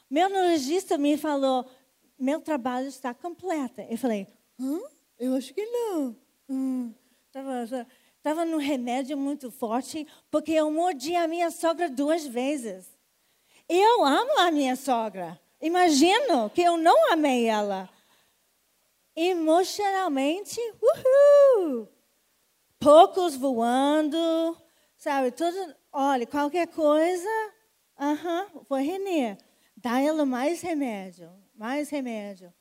Meu neurologista me falou: meu trabalho está completo. Eu falei, hã? Eu acho que não. Estava num remédio muito forte, porque eu mordi a minha sogra duas vezes. Eu amo a minha sogra. Imagino que eu não amei ela. Emocionalmente, uhul! Poucos voando, sabe? Tudo, olha, qualquer coisa, uh -huh, foi Renê. Dá ela mais remédio mais remédio.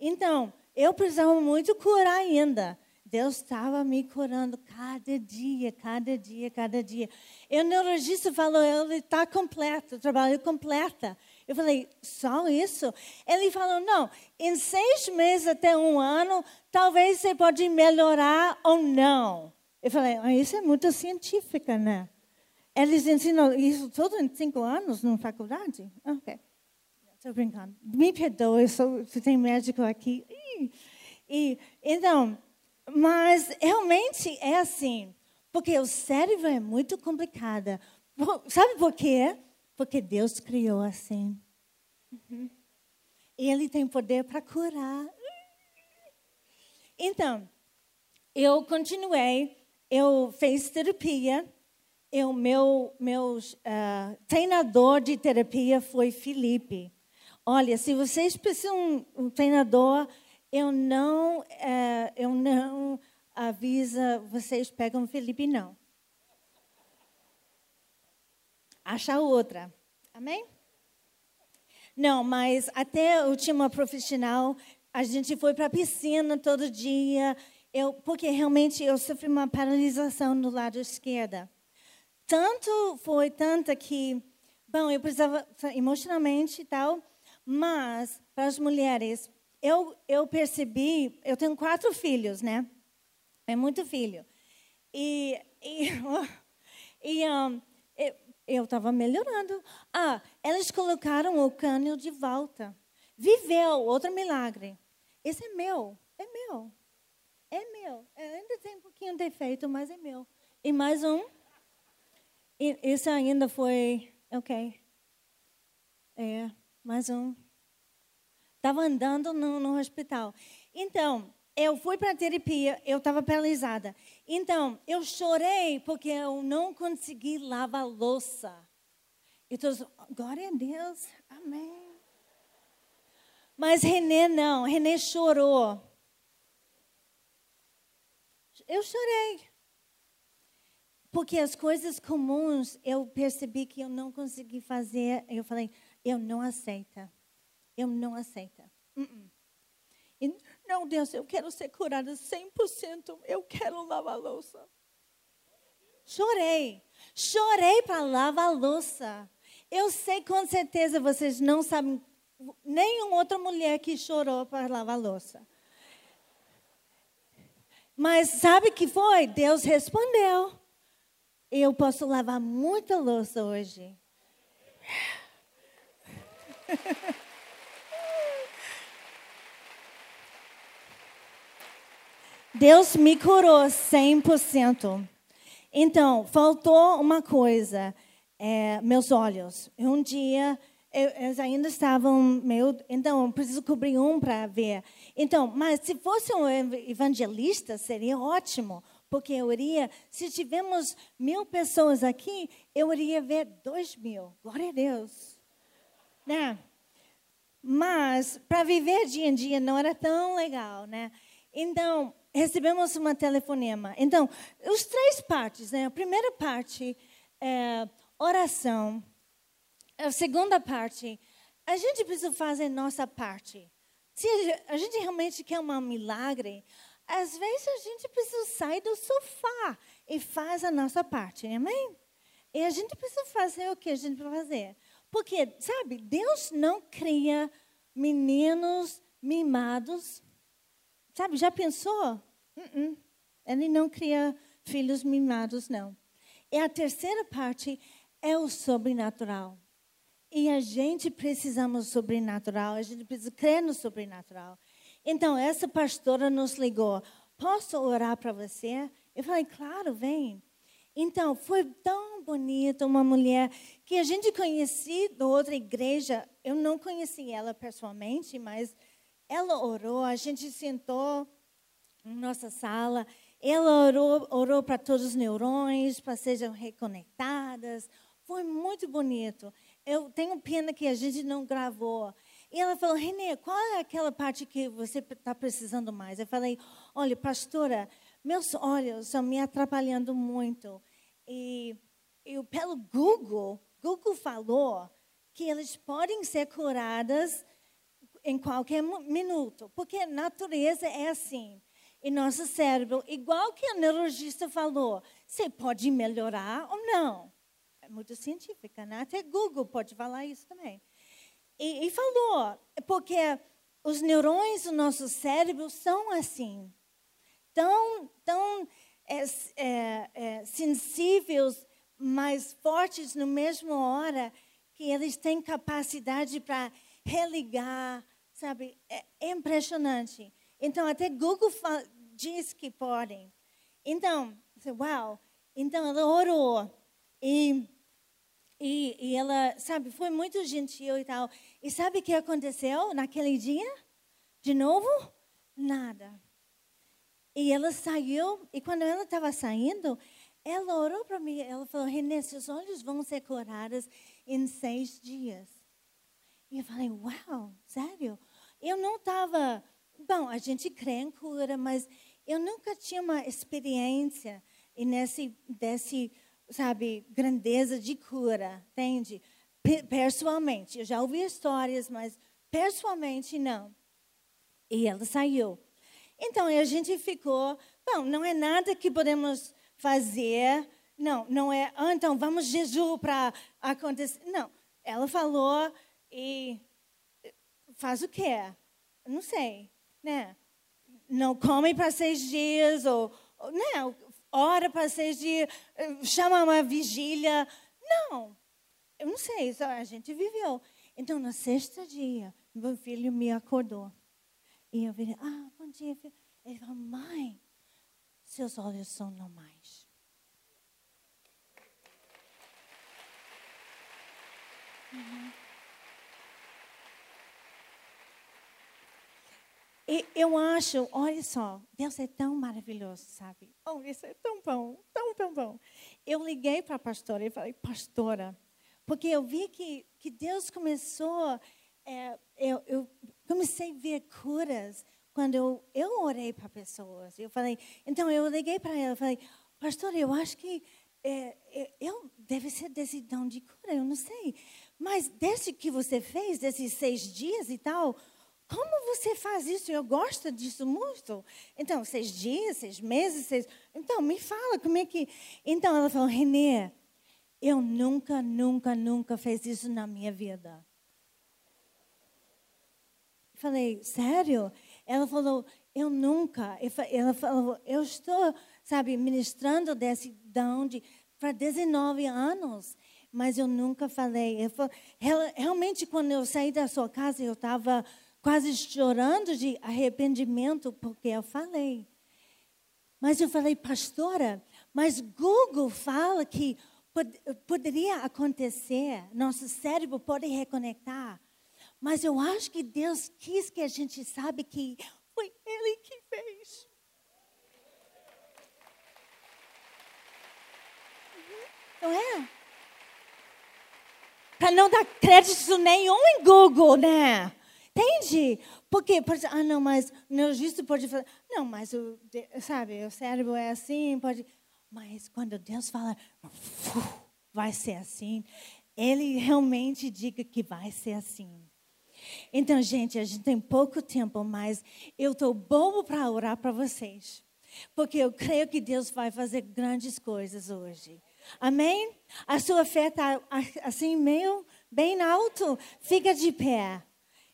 Então, eu precisava muito curar ainda. Deus estava me curando cada dia, cada dia, cada dia. E o neurologista falou, ele está completo, o trabalho completa. Eu falei, só isso? Ele falou, não, em seis meses até um ano, talvez você pode melhorar ou não. Eu falei, ah, isso é muito científica, né? Eles ensinam isso tudo em cinco anos na faculdade? Ok. Estou brincando. Me perdoe, se tem médico aqui. E, então, mas realmente é assim. Porque o cérebro é muito complicado. Sabe por quê? Porque Deus criou assim. Uhum. Ele tem poder para curar. Então, eu continuei, eu fiz terapia. Eu, meu meu uh, treinador de terapia foi Felipe. Olha, se vocês precisam de um treinador, eu não, uh, eu não avisa vocês pegam Felipe, não. Acha outra. Amém? Não, mas até tinha uma profissional, a gente foi para a piscina todo dia, eu, porque realmente eu sofri uma paralisação no lado esquerdo. Tanto foi tanta que, bom, eu precisava emocionalmente e tal, mas para as mulheres, eu, eu percebi, eu tenho quatro filhos, né? É muito filho. E, e, e um, eu estava melhorando. Ah, eles colocaram o cânio de volta. Viveu outro milagre. Esse é meu, é meu, é meu. Eu ainda tem um pouquinho de defeito, mas é meu. E mais um. E esse ainda foi, ok. É, mais um. Estava andando no, no hospital. Então, eu fui para a terapia, eu estava paralisada. Então, eu chorei porque eu não consegui lavar louça. Então, glória a Deus, amém. Mas René não, René chorou. Eu chorei. Porque as coisas comuns eu percebi que eu não consegui fazer. Eu falei, eu não aceito. Eu não aceito. Uh -uh. Não, Deus, eu quero ser curada 100%. Eu quero lavar louça. Chorei. Chorei para lavar louça. Eu sei com certeza vocês não sabem nenhuma outra mulher que chorou para lavar louça. Mas sabe que foi? Deus respondeu. Eu posso lavar muita louça hoje. Deus me curou 100%. Então, faltou uma coisa, é, meus olhos. Um dia, eu, eles ainda estavam meio... Então, eu preciso cobrir um para ver. Então, mas se fosse um evangelista, seria ótimo. Porque eu iria, se tivermos mil pessoas aqui, eu iria ver dois mil. Glória a Deus. Né? Mas, para viver dia em dia, não era tão legal, né? Então, recebemos uma telefonema. Então, os três partes, né? A primeira parte é oração. A segunda parte, a gente precisa fazer nossa parte. Se a gente realmente quer um milagre, às vezes a gente precisa sair do sofá e faz a nossa parte, amém? E a gente precisa fazer o que a gente precisa fazer. Porque, sabe, Deus não cria meninos mimados Sabe, já pensou? Uh -uh. Ele não cria filhos mimados, não. E a terceira parte é o sobrenatural. E a gente precisamos do sobrenatural, a gente precisa crer no sobrenatural. Então, essa pastora nos ligou: Posso orar para você? Eu falei: Claro, vem. Então, foi tão bonita uma mulher que a gente conhecia de outra igreja. Eu não conheci ela pessoalmente, mas ela orou, a gente sentou nossa sala, ela orou, orou para todos os neurônios, para sejam reconectadas. Foi muito bonito. Eu tenho pena que a gente não gravou. E ela falou, Renê, qual é aquela parte que você está precisando mais? Eu falei, olha, pastora, meus olhos estão me atrapalhando muito. E, e pelo Google, Google falou que eles podem ser curadas em qualquer minuto, porque a natureza é assim. E nosso cérebro, igual que o neurologista falou, você pode melhorar ou não. É muito científica, né? Até Google pode falar isso também. E, e falou, porque os neurônios do nosso cérebro são assim, tão, tão é, é, é, sensíveis, mais fortes no mesmo hora, que eles têm capacidade para religar, Sabe, é, é impressionante. Então, até Google diz que podem. Então, uau. Então ela orou e, e, e ela, sabe, foi muito gentil e tal. E sabe o que aconteceu naquele dia? De novo? Nada. E ela saiu, e quando ela estava saindo, ela orou para mim, ela falou, Renê, seus olhos vão ser curados em seis dias. E eu falei, uau, sério? Eu não estava, bom, a gente crê em cura, mas eu nunca tinha uma experiência nesse, desse, sabe, grandeza de cura, entende? Pessoalmente, eu já ouvi histórias, mas pessoalmente não. E ela saiu. Então a gente ficou, bom, não é nada que podemos fazer, não, não é, ah, então vamos jejum para acontecer. Não, ela falou e faz o quê? Não sei, né? Não come para seis dias, ou, não, ora para seis dias, chama uma vigília. Não, eu não sei, só a gente viveu. Então, no sexto dia, meu filho me acordou. E eu virei, ah, bom dia, filho. Ele falou, mãe, seus olhos são normais. Uhum. Eu acho, olha só, Deus é tão maravilhoso, sabe? Oh, isso é tão bom, tão, tão bom. Eu liguei para a pastora e falei, pastora, porque eu vi que, que Deus começou, é, eu, eu comecei a ver curas quando eu, eu orei para pessoas. Eu falei, então eu liguei para ela, falei, pastora, eu acho que é, é, eu deve ser desse dom de cura, eu não sei. Mas desde que você fez, desses seis dias e tal, como você faz isso? Eu gosto disso muito. Então, seis dias, seis meses, seis... Então, me fala como é que... Então, ela falou, Renê, eu nunca, nunca, nunca fiz isso na minha vida. Falei, sério? Ela falou, eu nunca. Ela falou, eu estou, sabe, ministrando desse dom de, para 19 anos, mas eu nunca falei. Falei, realmente, quando eu saí da sua casa, eu estava quase chorando de arrependimento porque eu falei. Mas eu falei, pastora, mas Google fala que pod poderia acontecer, nosso cérebro pode reconectar. Mas eu acho que Deus quis que a gente sabe que foi Ele que fez. Não é? Para não dar crédito nenhum em Google, né? Entende? Porque, pode, ah, não, mas o neurologista pode falar, não, mas o, sabe, o cérebro é assim, pode. Mas quando Deus fala, vai ser assim, Ele realmente diga que vai ser assim. Então, gente, a gente tem pouco tempo, mas eu estou bobo para orar para vocês. Porque eu creio que Deus vai fazer grandes coisas hoje. Amém? A sua fé está assim, meio bem alto. Fica de pé.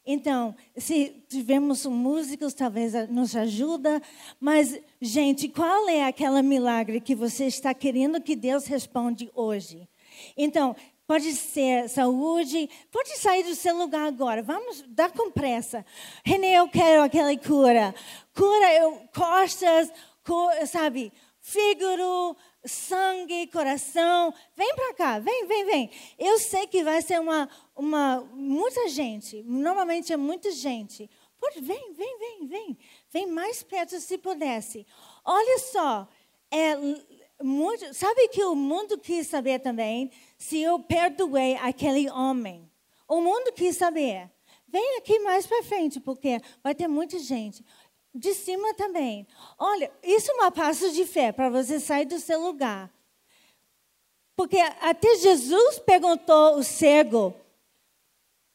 Então, se tivermos músicos, talvez nos ajuda. Mas, gente, qual é aquela milagre que você está querendo que Deus responde hoje? Então, pode ser saúde, pode sair do seu lugar agora. Vamos dar com pressa. Renê, eu quero aquela cura. Cura eu, costas, cura, sabe, fígado, sangue, coração. Vem para cá, vem, vem, vem. Eu sei que vai ser uma, uma, muita gente. Normalmente é muita gente. Pode, vem, vem, vem, vem. Vem mais perto se pudesse. Olha só, é muito, sabe que o mundo quis saber também se eu perdoei aquele homem. O mundo quis saber. Vem aqui mais para frente, porque vai ter muita gente de cima também. Olha, isso é uma passo de fé para você sair do seu lugar. Porque até Jesus perguntou o cego,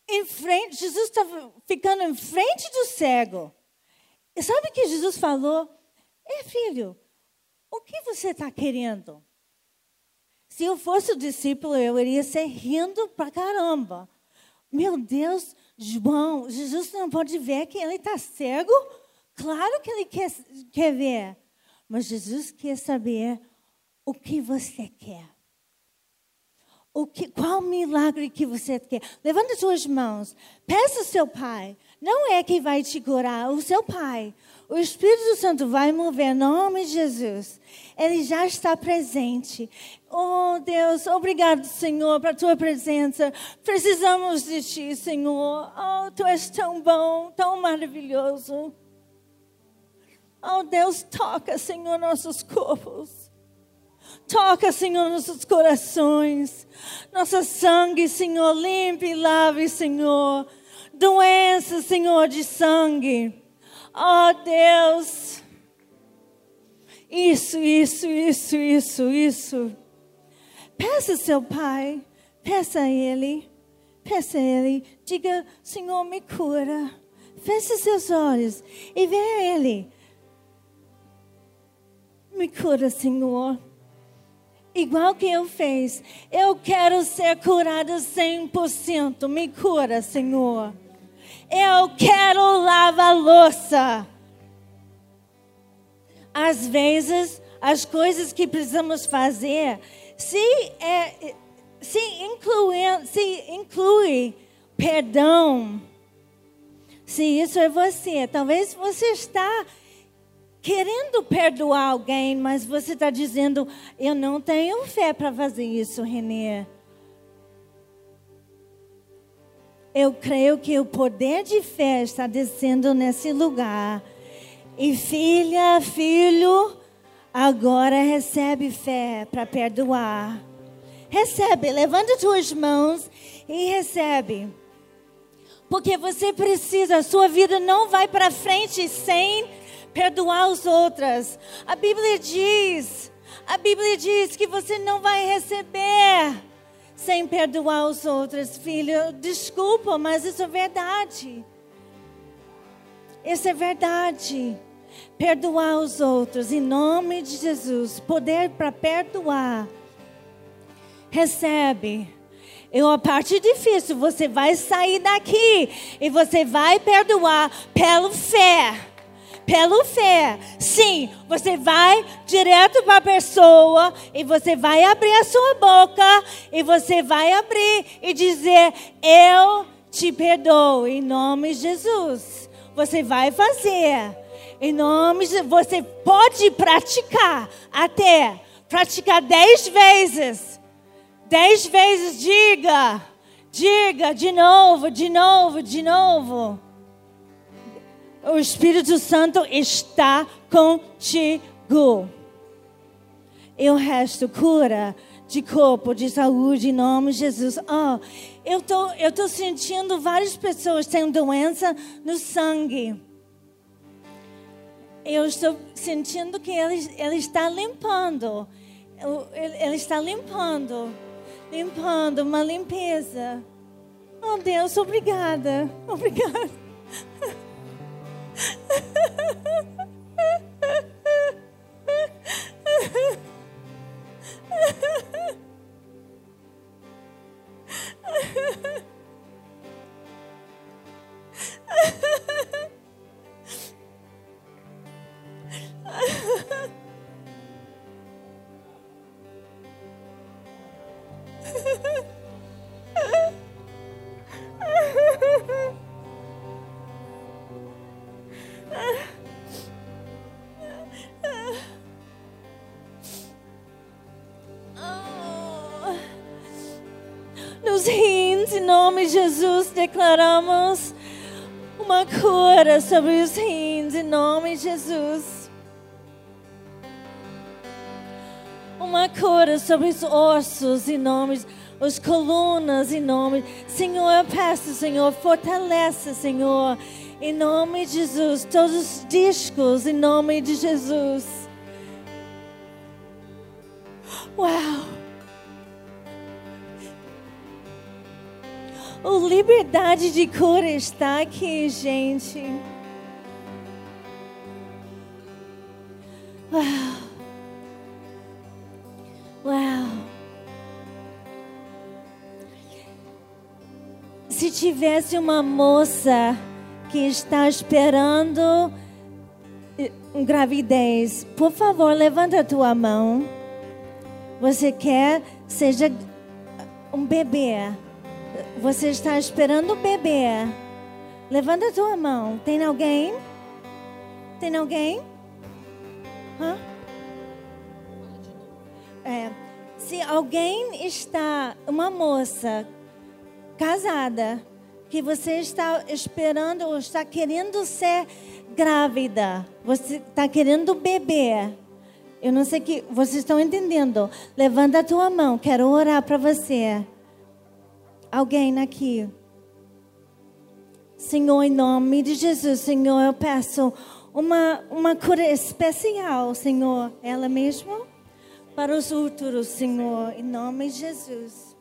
em frente, Jesus estava ficando em frente do cego. E sabe o que Jesus falou? É, filho, o que você está querendo? Se eu fosse o discípulo, eu iria ser rindo pra caramba. Meu Deus, João, Jesus não pode ver que ele está cego? Claro que ele quer, quer ver. Mas Jesus quer saber o que você quer. O que, qual milagre que você quer? Levanta suas mãos. Peça ao seu pai. Não é quem vai te curar, o seu pai. O Espírito Santo vai mover em nome de Jesus. Ele já está presente. Oh Deus, obrigado, Senhor, para a tua presença. Precisamos de ti, Senhor. Oh, tu és tão bom, tão maravilhoso. Oh Deus, toca, Senhor, nossos corpos. Toca, Senhor, nossos corações. Nosso sangue, Senhor, limpe e lave, Senhor. Doença, Senhor, de sangue. Oh Deus. Isso, isso, isso, isso, isso. Peça seu pai. Peça a ele. Peça a ele. Diga, Senhor, me cura. Feche seus olhos e vê ele. Me cura, Senhor. Igual que eu fiz. Eu quero ser curada 100%. Me cura, Senhor. Eu quero lavar louça. Às vezes, as coisas que precisamos fazer, se, é, se, inclui, se inclui perdão, se isso é você, talvez você está querendo perdoar alguém, mas você está dizendo: Eu não tenho fé para fazer isso, Renê. Eu creio que o poder de fé está descendo nesse lugar. E filha, filho, agora recebe fé para perdoar. Recebe, levanta tuas mãos e recebe. Porque você precisa, a sua vida não vai para frente sem perdoar os outros. A Bíblia diz, a Bíblia diz que você não vai receber sem perdoar os outros, filho. Desculpa, mas isso é verdade. Isso é verdade. Perdoar os outros em nome de Jesus, poder para perdoar. Recebe. É uma parte difícil, você vai sair daqui e você vai perdoar pela fé pela fé. Sim, você vai direto para a pessoa e você vai abrir a sua boca e você vai abrir e dizer: Eu te perdoo em nome de Jesus. Você vai fazer. Em nome de você pode praticar até praticar dez vezes. Dez vezes diga, diga de novo, de novo, de novo. O Espírito Santo está contigo. E o resto cura de corpo, de saúde, em nome de Jesus. Oh, eu tô, eu tô sentindo várias pessoas têm doença no sangue. Eu estou sentindo que ele, ele está limpando. Ele, ele está limpando. Limpando, uma limpeza. Oh Deus, obrigada. Obrigada. Ha ha ha! Nome de Jesus, declaramos uma cura sobre os rins, em nome de Jesus. Uma cura sobre os ossos, em nome as colunas em nome. Senhor, eu peço, Senhor, fortalece, Senhor, em nome de Jesus, todos os discos em nome de Jesus. Liberdade de cura está aqui, gente. Uau! Uau! Se tivesse uma moça que está esperando gravidez, por favor, levanta a tua mão. Você quer, seja um bebê. Você está esperando bebê. Levanta a tua mão. Tem alguém? Tem alguém? Hã? É, se alguém está, uma moça casada, que você está esperando ou está querendo ser grávida, você está querendo beber. Eu não sei que vocês estão entendendo. Levanta a tua mão, quero orar para você. Alguém aqui. Senhor, em nome de Jesus, Senhor, eu peço uma, uma cura especial, Senhor, ela mesma, para os úteros, Senhor, em nome de Jesus.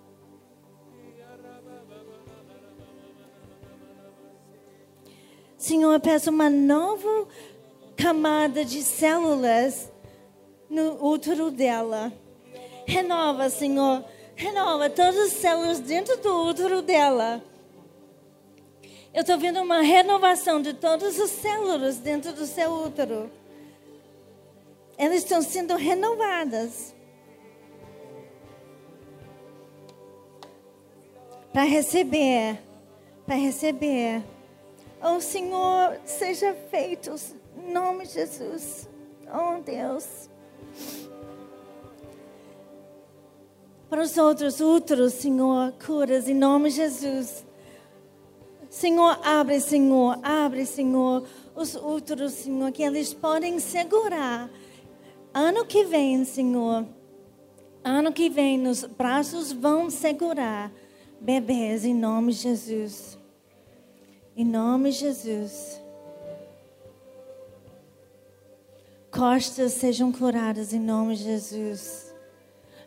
Senhor, eu peço uma nova camada de células no útero dela. Renova, Senhor. Renova todas as células dentro do útero dela. Eu estou vendo uma renovação de todas as células dentro do seu útero. Elas estão sendo renovadas. Para receber. Para receber. Oh Senhor, seja feito em nome de Jesus. Oh Deus. Para os outros úteros, Senhor, curas em nome de Jesus. Senhor, abre, Senhor, abre, Senhor, os úteros, Senhor, que eles podem segurar. Ano que vem, Senhor, ano que vem, os braços vão segurar bebês em nome de Jesus. Em nome de Jesus. Costas sejam curadas em nome de Jesus.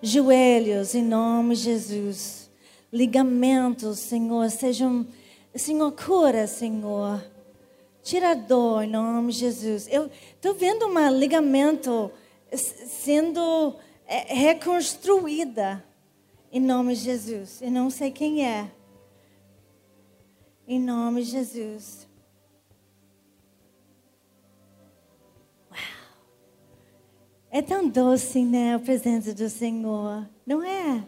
Joelhos em nome de Jesus. Ligamentos, Senhor, sejam. Senhor, cura, Senhor. Tira a dor em nome de Jesus. Eu estou vendo um ligamento sendo é, reconstruída em nome de Jesus. Eu não sei quem é. Em nome de Jesus. É tão doce, né, a presença do Senhor, não é?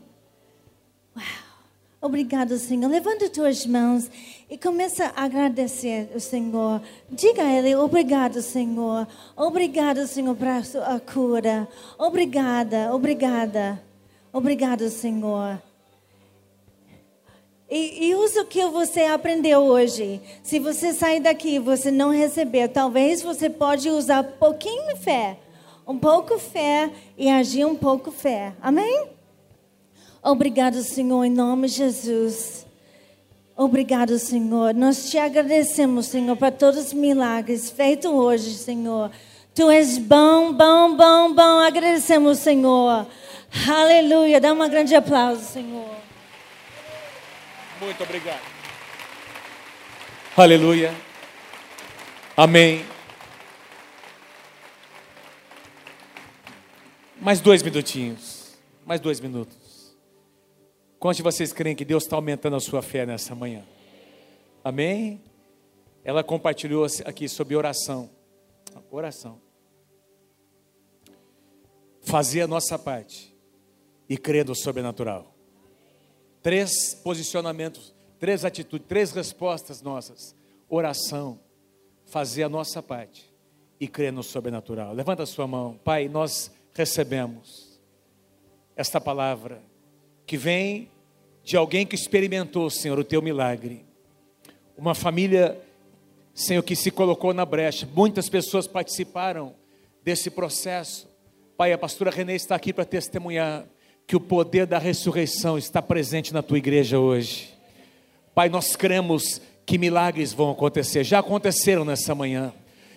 Uau. Obrigado, Senhor. Levanta tuas mãos e começa a agradecer o Senhor. Diga a Ele, obrigado, Senhor. Obrigado, Senhor, para a cura. Obrigada, obrigada. Obrigado, Senhor. E, e usa o que você aprendeu hoje. Se você sair daqui e você não receber, talvez você pode usar pouquinho de fé. Um pouco fé e agir um pouco fé. Amém? Obrigado, Senhor, em nome de Jesus. Obrigado, Senhor. Nós te agradecemos, Senhor, para todos os milagres feitos hoje, Senhor. Tu és bom, bom, bom, bom. Agradecemos, Senhor. Aleluia. Dá uma grande aplauso, Senhor. Muito obrigado. Aleluia. Amém. Mais dois minutinhos. Mais dois minutos. Quantos de vocês creem que Deus está aumentando a sua fé nessa manhã? Amém? Ela compartilhou aqui sobre oração. Oração. Fazer a nossa parte e crer no sobrenatural. Três posicionamentos, três atitudes, três respostas nossas. Oração, fazer a nossa parte e crer no sobrenatural. Levanta a sua mão. Pai, nós recebemos esta palavra que vem de alguém que experimentou, Senhor, o teu milagre. Uma família, Senhor, que se colocou na brecha. Muitas pessoas participaram desse processo. Pai, a pastora Renê está aqui para testemunhar que o poder da ressurreição está presente na tua igreja hoje. Pai, nós cremos que milagres vão acontecer, já aconteceram nessa manhã,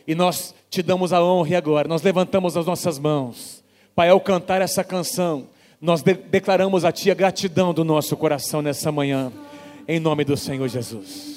e nós te damos a honra e agora, nós levantamos as nossas mãos, Pai, ao cantar essa canção, nós de declaramos a Ti a gratidão do nosso coração nessa manhã, em nome do Senhor Jesus.